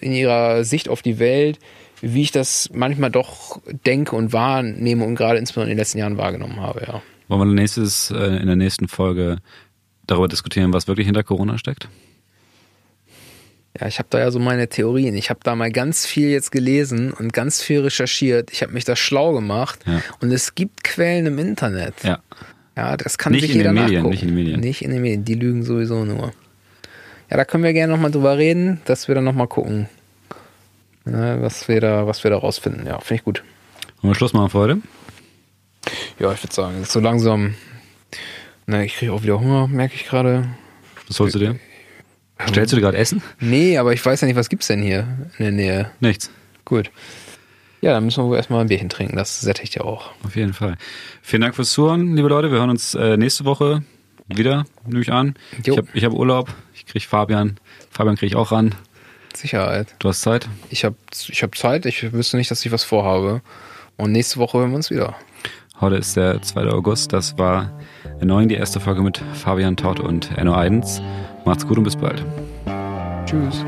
in ihrer Sicht auf die Welt, wie ich das manchmal doch denke und wahrnehme und gerade insbesondere in den letzten Jahren wahrgenommen habe, ja. Wollen wir nächstes, äh, in der nächsten Folge darüber diskutieren, was wirklich hinter Corona steckt? Ja, ich habe da ja so meine Theorien. Ich habe da mal ganz viel jetzt gelesen und ganz viel recherchiert. Ich habe mich da schlau gemacht Ja. und es gibt Quellen im Internet. Ja. Ja, das kann Nicht sich in jeder den Medien, nachgucken. nicht in den Medien. Nicht in den Medien, die lügen sowieso nur. Ja, da können wir gerne nochmal drüber reden, dass wir dann nochmal gucken, ja, was wir da, was wir da rausfinden. Ja, finde ich gut. Wollen wir Schluss machen für heute? Ja, ich würde sagen, so langsam. Na, ich kriege auch wieder Hunger, merke ich gerade. Was holst du dir? Stellst du dir gerade Essen? Nee, aber ich weiß ja nicht, was gibt's denn hier in der Nähe? Nichts. Gut. Ja, dann müssen wir wohl erstmal ein Bierchen trinken. Das sättigt ja auch. Auf jeden Fall. Vielen Dank fürs Zuhören, liebe Leute. Wir hören uns äh, nächste Woche wieder, nehme ich an. Jo. Ich habe hab Urlaub. Ich krieg Fabian. Fabian kriege ich auch ran. Sicherheit. Du hast Zeit? Ich habe ich hab Zeit. Ich wüsste nicht, dass ich was vorhabe. Und nächste Woche hören wir uns wieder. Heute ist der 2. August. Das war erneuern die erste Folge mit Fabian Taut und Enno Eidens. Macht's gut und bis bald. Tschüss.